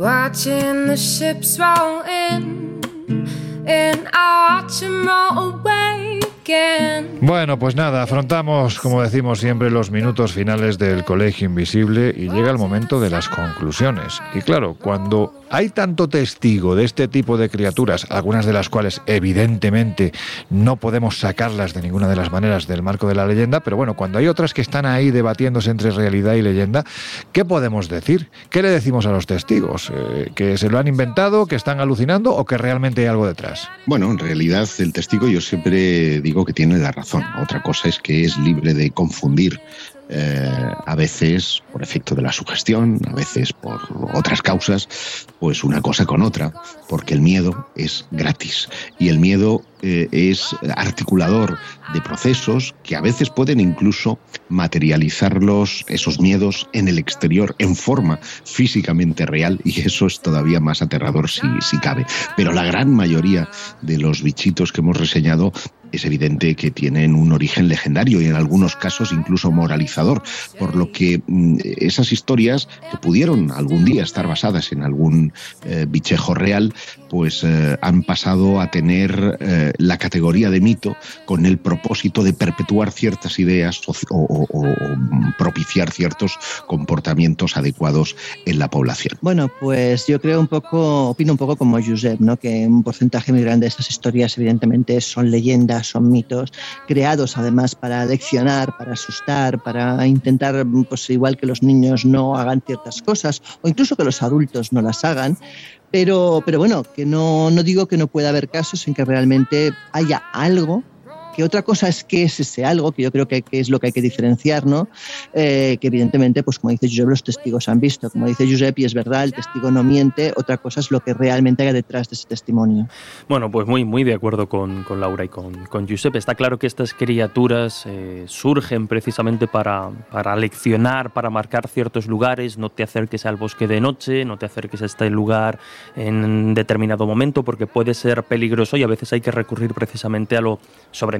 Watching the ships roll in, and I watch them roll away. Bueno, pues nada, afrontamos, como decimos siempre, los minutos finales del Colegio Invisible y llega el momento de las conclusiones. Y claro, cuando hay tanto testigo de este tipo de criaturas, algunas de las cuales evidentemente no podemos sacarlas de ninguna de las maneras del marco de la leyenda, pero bueno, cuando hay otras que están ahí debatiéndose entre realidad y leyenda, ¿qué podemos decir? ¿Qué le decimos a los testigos? Eh, ¿Que se lo han inventado, que están alucinando o que realmente hay algo detrás? Bueno, en realidad el testigo yo siempre digo que tiene la razón. Otra cosa es que es libre de confundir eh, a veces por efecto de la sugestión, a veces por otras causas, pues una cosa con otra, porque el miedo es gratis y el miedo eh, es articulador de procesos que a veces pueden incluso materializarlos, esos miedos, en el exterior, en forma físicamente real, y eso es todavía más aterrador si, si cabe. Pero la gran mayoría de los bichitos que hemos reseñado es evidente que tienen un origen legendario y en algunos casos incluso moralizador, por lo que mm, esas historias que pudieron algún día estar basadas en algún eh, bichejo real, pues eh, han pasado a tener eh, la categoría de mito con el propósito de perpetuar ciertas ideas o, propiciar ciertos comportamientos adecuados en la población. Bueno, pues yo creo un poco, opino un poco como Josep, ¿no? que un porcentaje muy grande de estas historias evidentemente son leyendas, son mitos, creados además para leccionar, para asustar, para intentar, pues igual que los niños no hagan ciertas cosas o incluso que los adultos no las hagan, pero, pero bueno, que no, no digo que no pueda haber casos en que realmente haya algo que otra cosa es que es ese algo, que yo creo que, es lo que hay que diferenciar, ¿no? Eh, que evidentemente, pues como dice Josep, los testigos han visto. Como dice Josep, y es verdad, el testigo no miente, otra cosa es lo que realmente hay detrás de ese testimonio. Bueno, pues muy, muy de acuerdo con, Laura y con, con Josep. Está claro que estas criaturas eh, surgen precisamente para, para leccionar, para marcar ciertos lugares, no te acerques al bosque de noche, no te acerques a este lugar en determinado momento porque puede ser peligroso y a veces hay que recurrir precisamente a lo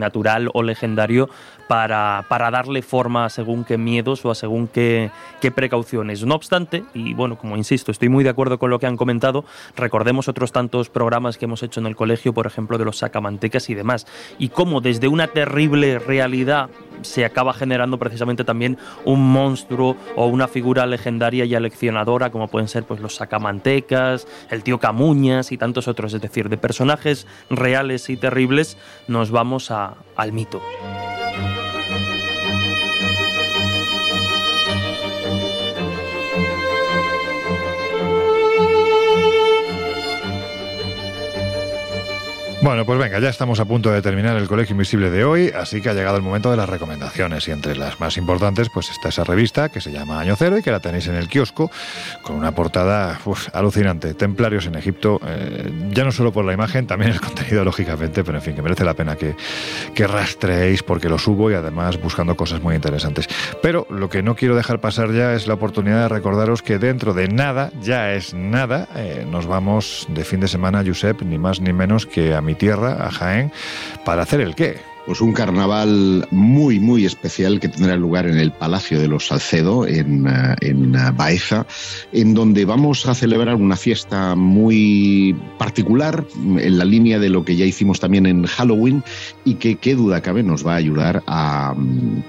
sobrenatural o legendario para, para darle forma a según qué miedos o a según qué, qué precauciones. No obstante, y bueno, como insisto, estoy muy de acuerdo con lo que han comentado, recordemos otros tantos programas que hemos hecho en el colegio, por ejemplo, de los sacamantecas y demás, y cómo desde una terrible realidad se acaba generando precisamente también un monstruo o una figura legendaria y aleccionadora como pueden ser pues los sacamantecas, el tío Camuñas y tantos otros, es decir, de personajes reales y terribles nos vamos a, al mito. Bueno, pues venga, ya estamos a punto de terminar el Colegio Invisible de hoy, así que ha llegado el momento de las recomendaciones y entre las más importantes pues está esa revista que se llama Año Cero y que la tenéis en el kiosco con una portada alucinante, Templarios en Egipto, eh, ya no solo por la imagen, también el contenido lógicamente, pero en fin, que merece la pena que, que rastreéis porque lo subo y además buscando cosas muy interesantes. Pero lo que no quiero dejar pasar ya es la oportunidad de recordaros que dentro de nada, ya es nada, eh, nos vamos de fin de semana, Josep, ni más ni menos que a mi tierra, a Jaén, para hacer el qué pues un carnaval muy, muy especial que tendrá lugar en el Palacio de los Salcedo, en, eh, en eh, Baeza, en donde vamos a celebrar una fiesta muy particular, en la línea de lo que ya hicimos también en Halloween, y que, qué duda cabe, nos va a ayudar a, mm,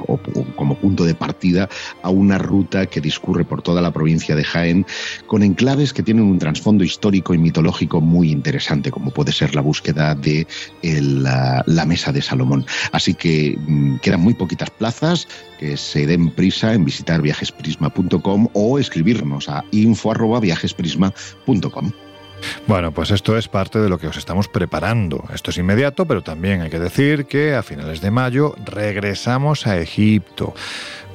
como punto de partida a una ruta que discurre por toda la provincia de Jaén, con enclaves que tienen un trasfondo histórico y mitológico muy interesante, como puede ser la búsqueda de la, la Mesa de Salomón. Así que mm, quedan muy poquitas plazas, que se den prisa en visitar viajesprisma.com o escribirnos a info@viajesprisma.com. Bueno, pues esto es parte de lo que os estamos preparando. Esto es inmediato, pero también hay que decir que a finales de mayo regresamos a Egipto.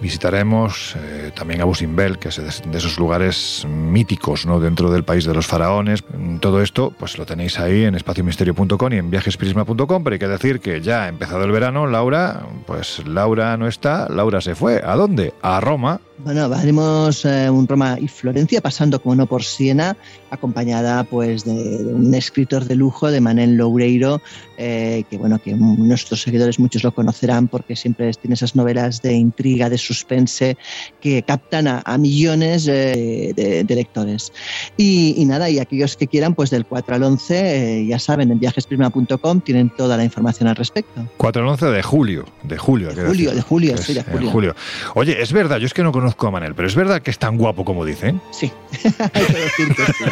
Visitaremos eh, también Abu Simbel, que es de esos lugares míticos ¿no? dentro del país de los faraones. Todo esto pues lo tenéis ahí en espaciomisterio.com y en viajesprisma.com, pero hay que decir que ya ha empezado el verano, Laura, pues Laura no está, Laura se fue. ¿A dónde? A Roma. Bueno, haremos eh, un Roma y Florencia, pasando como no por Siena, acompañada pues de, un escritor de lujo, de Manel Loureiro, eh, que bueno, que nuestros seguidores muchos lo conocerán porque siempre tiene esas novelas de intriga, de suspense que captan a, millones eh, de, lectores. Y, nada, y aquellos que quieran, pues del 4 al 11, eh, ya saben, en viajesprima.com tienen toda la información al respecto. 4 al 11 de julio, de julio. De julio, de julio, sí, de julio. Oye, es verdad, yo es que no conozco a Manel, pero es verdad que es tan guapo como dicen. Sí, hay que decir que sí.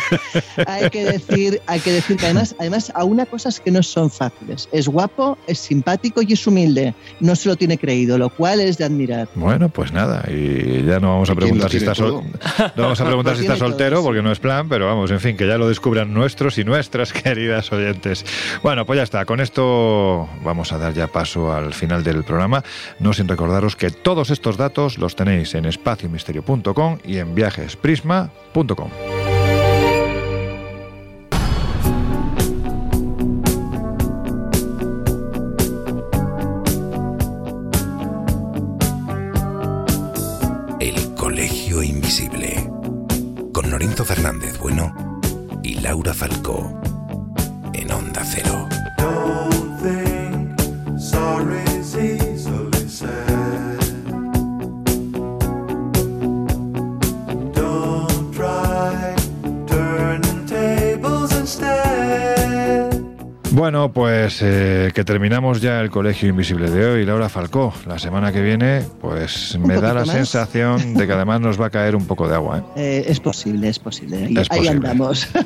hay que decir, hay que decir que además, además, a una cosas que no son fáciles. Es guapo, es simpático y es humilde. No se lo tiene creído, lo cual es de admirar. Bueno, pues nada, y ya no vamos a preguntar si está vamos a preguntar si está soltero, porque no es plan, pero vamos, en fin, que ya lo descubran nuestros y nuestras queridas oyentes. Bueno, pues ya está, con esto vamos a dar ya paso al final del programa, no sin recordaros que todos estos datos los tenéis en espaciomisterio.com y en viajesprisma.com. Fernández Bueno y Laura Falcó en Onda Cero. Bueno, pues eh, que terminamos ya el Colegio Invisible de hoy. Laura Falcó, la semana que viene, pues me da la sensación de que además nos va a caer un poco de agua. ¿eh? Eh, es posible, es posible. Ahí, andamos.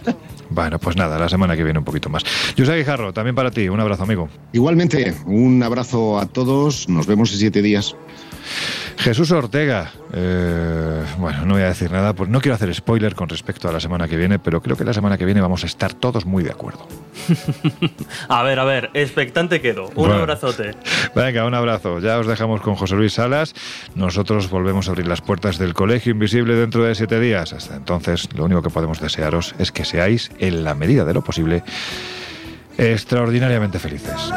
Bueno, pues nada, la semana que viene un poquito más. José Guijarro, también para ti, un abrazo, amigo. Igualmente, un abrazo a todos. Nos vemos en siete días. Jesús Ortega, eh, bueno, no voy a decir nada, pues no quiero hacer spoiler con respecto a la semana que viene, pero creo que la semana que viene vamos a estar todos muy de acuerdo. a ver, a ver, expectante quedo. Un abrazote. Venga, un abrazo. Ya os dejamos con José Luis Salas. Nosotros volvemos a abrir las puertas del Colegio Invisible dentro de siete días. Hasta entonces, lo único que podemos desearos es que seáis, en la medida de lo posible, extraordinariamente felices.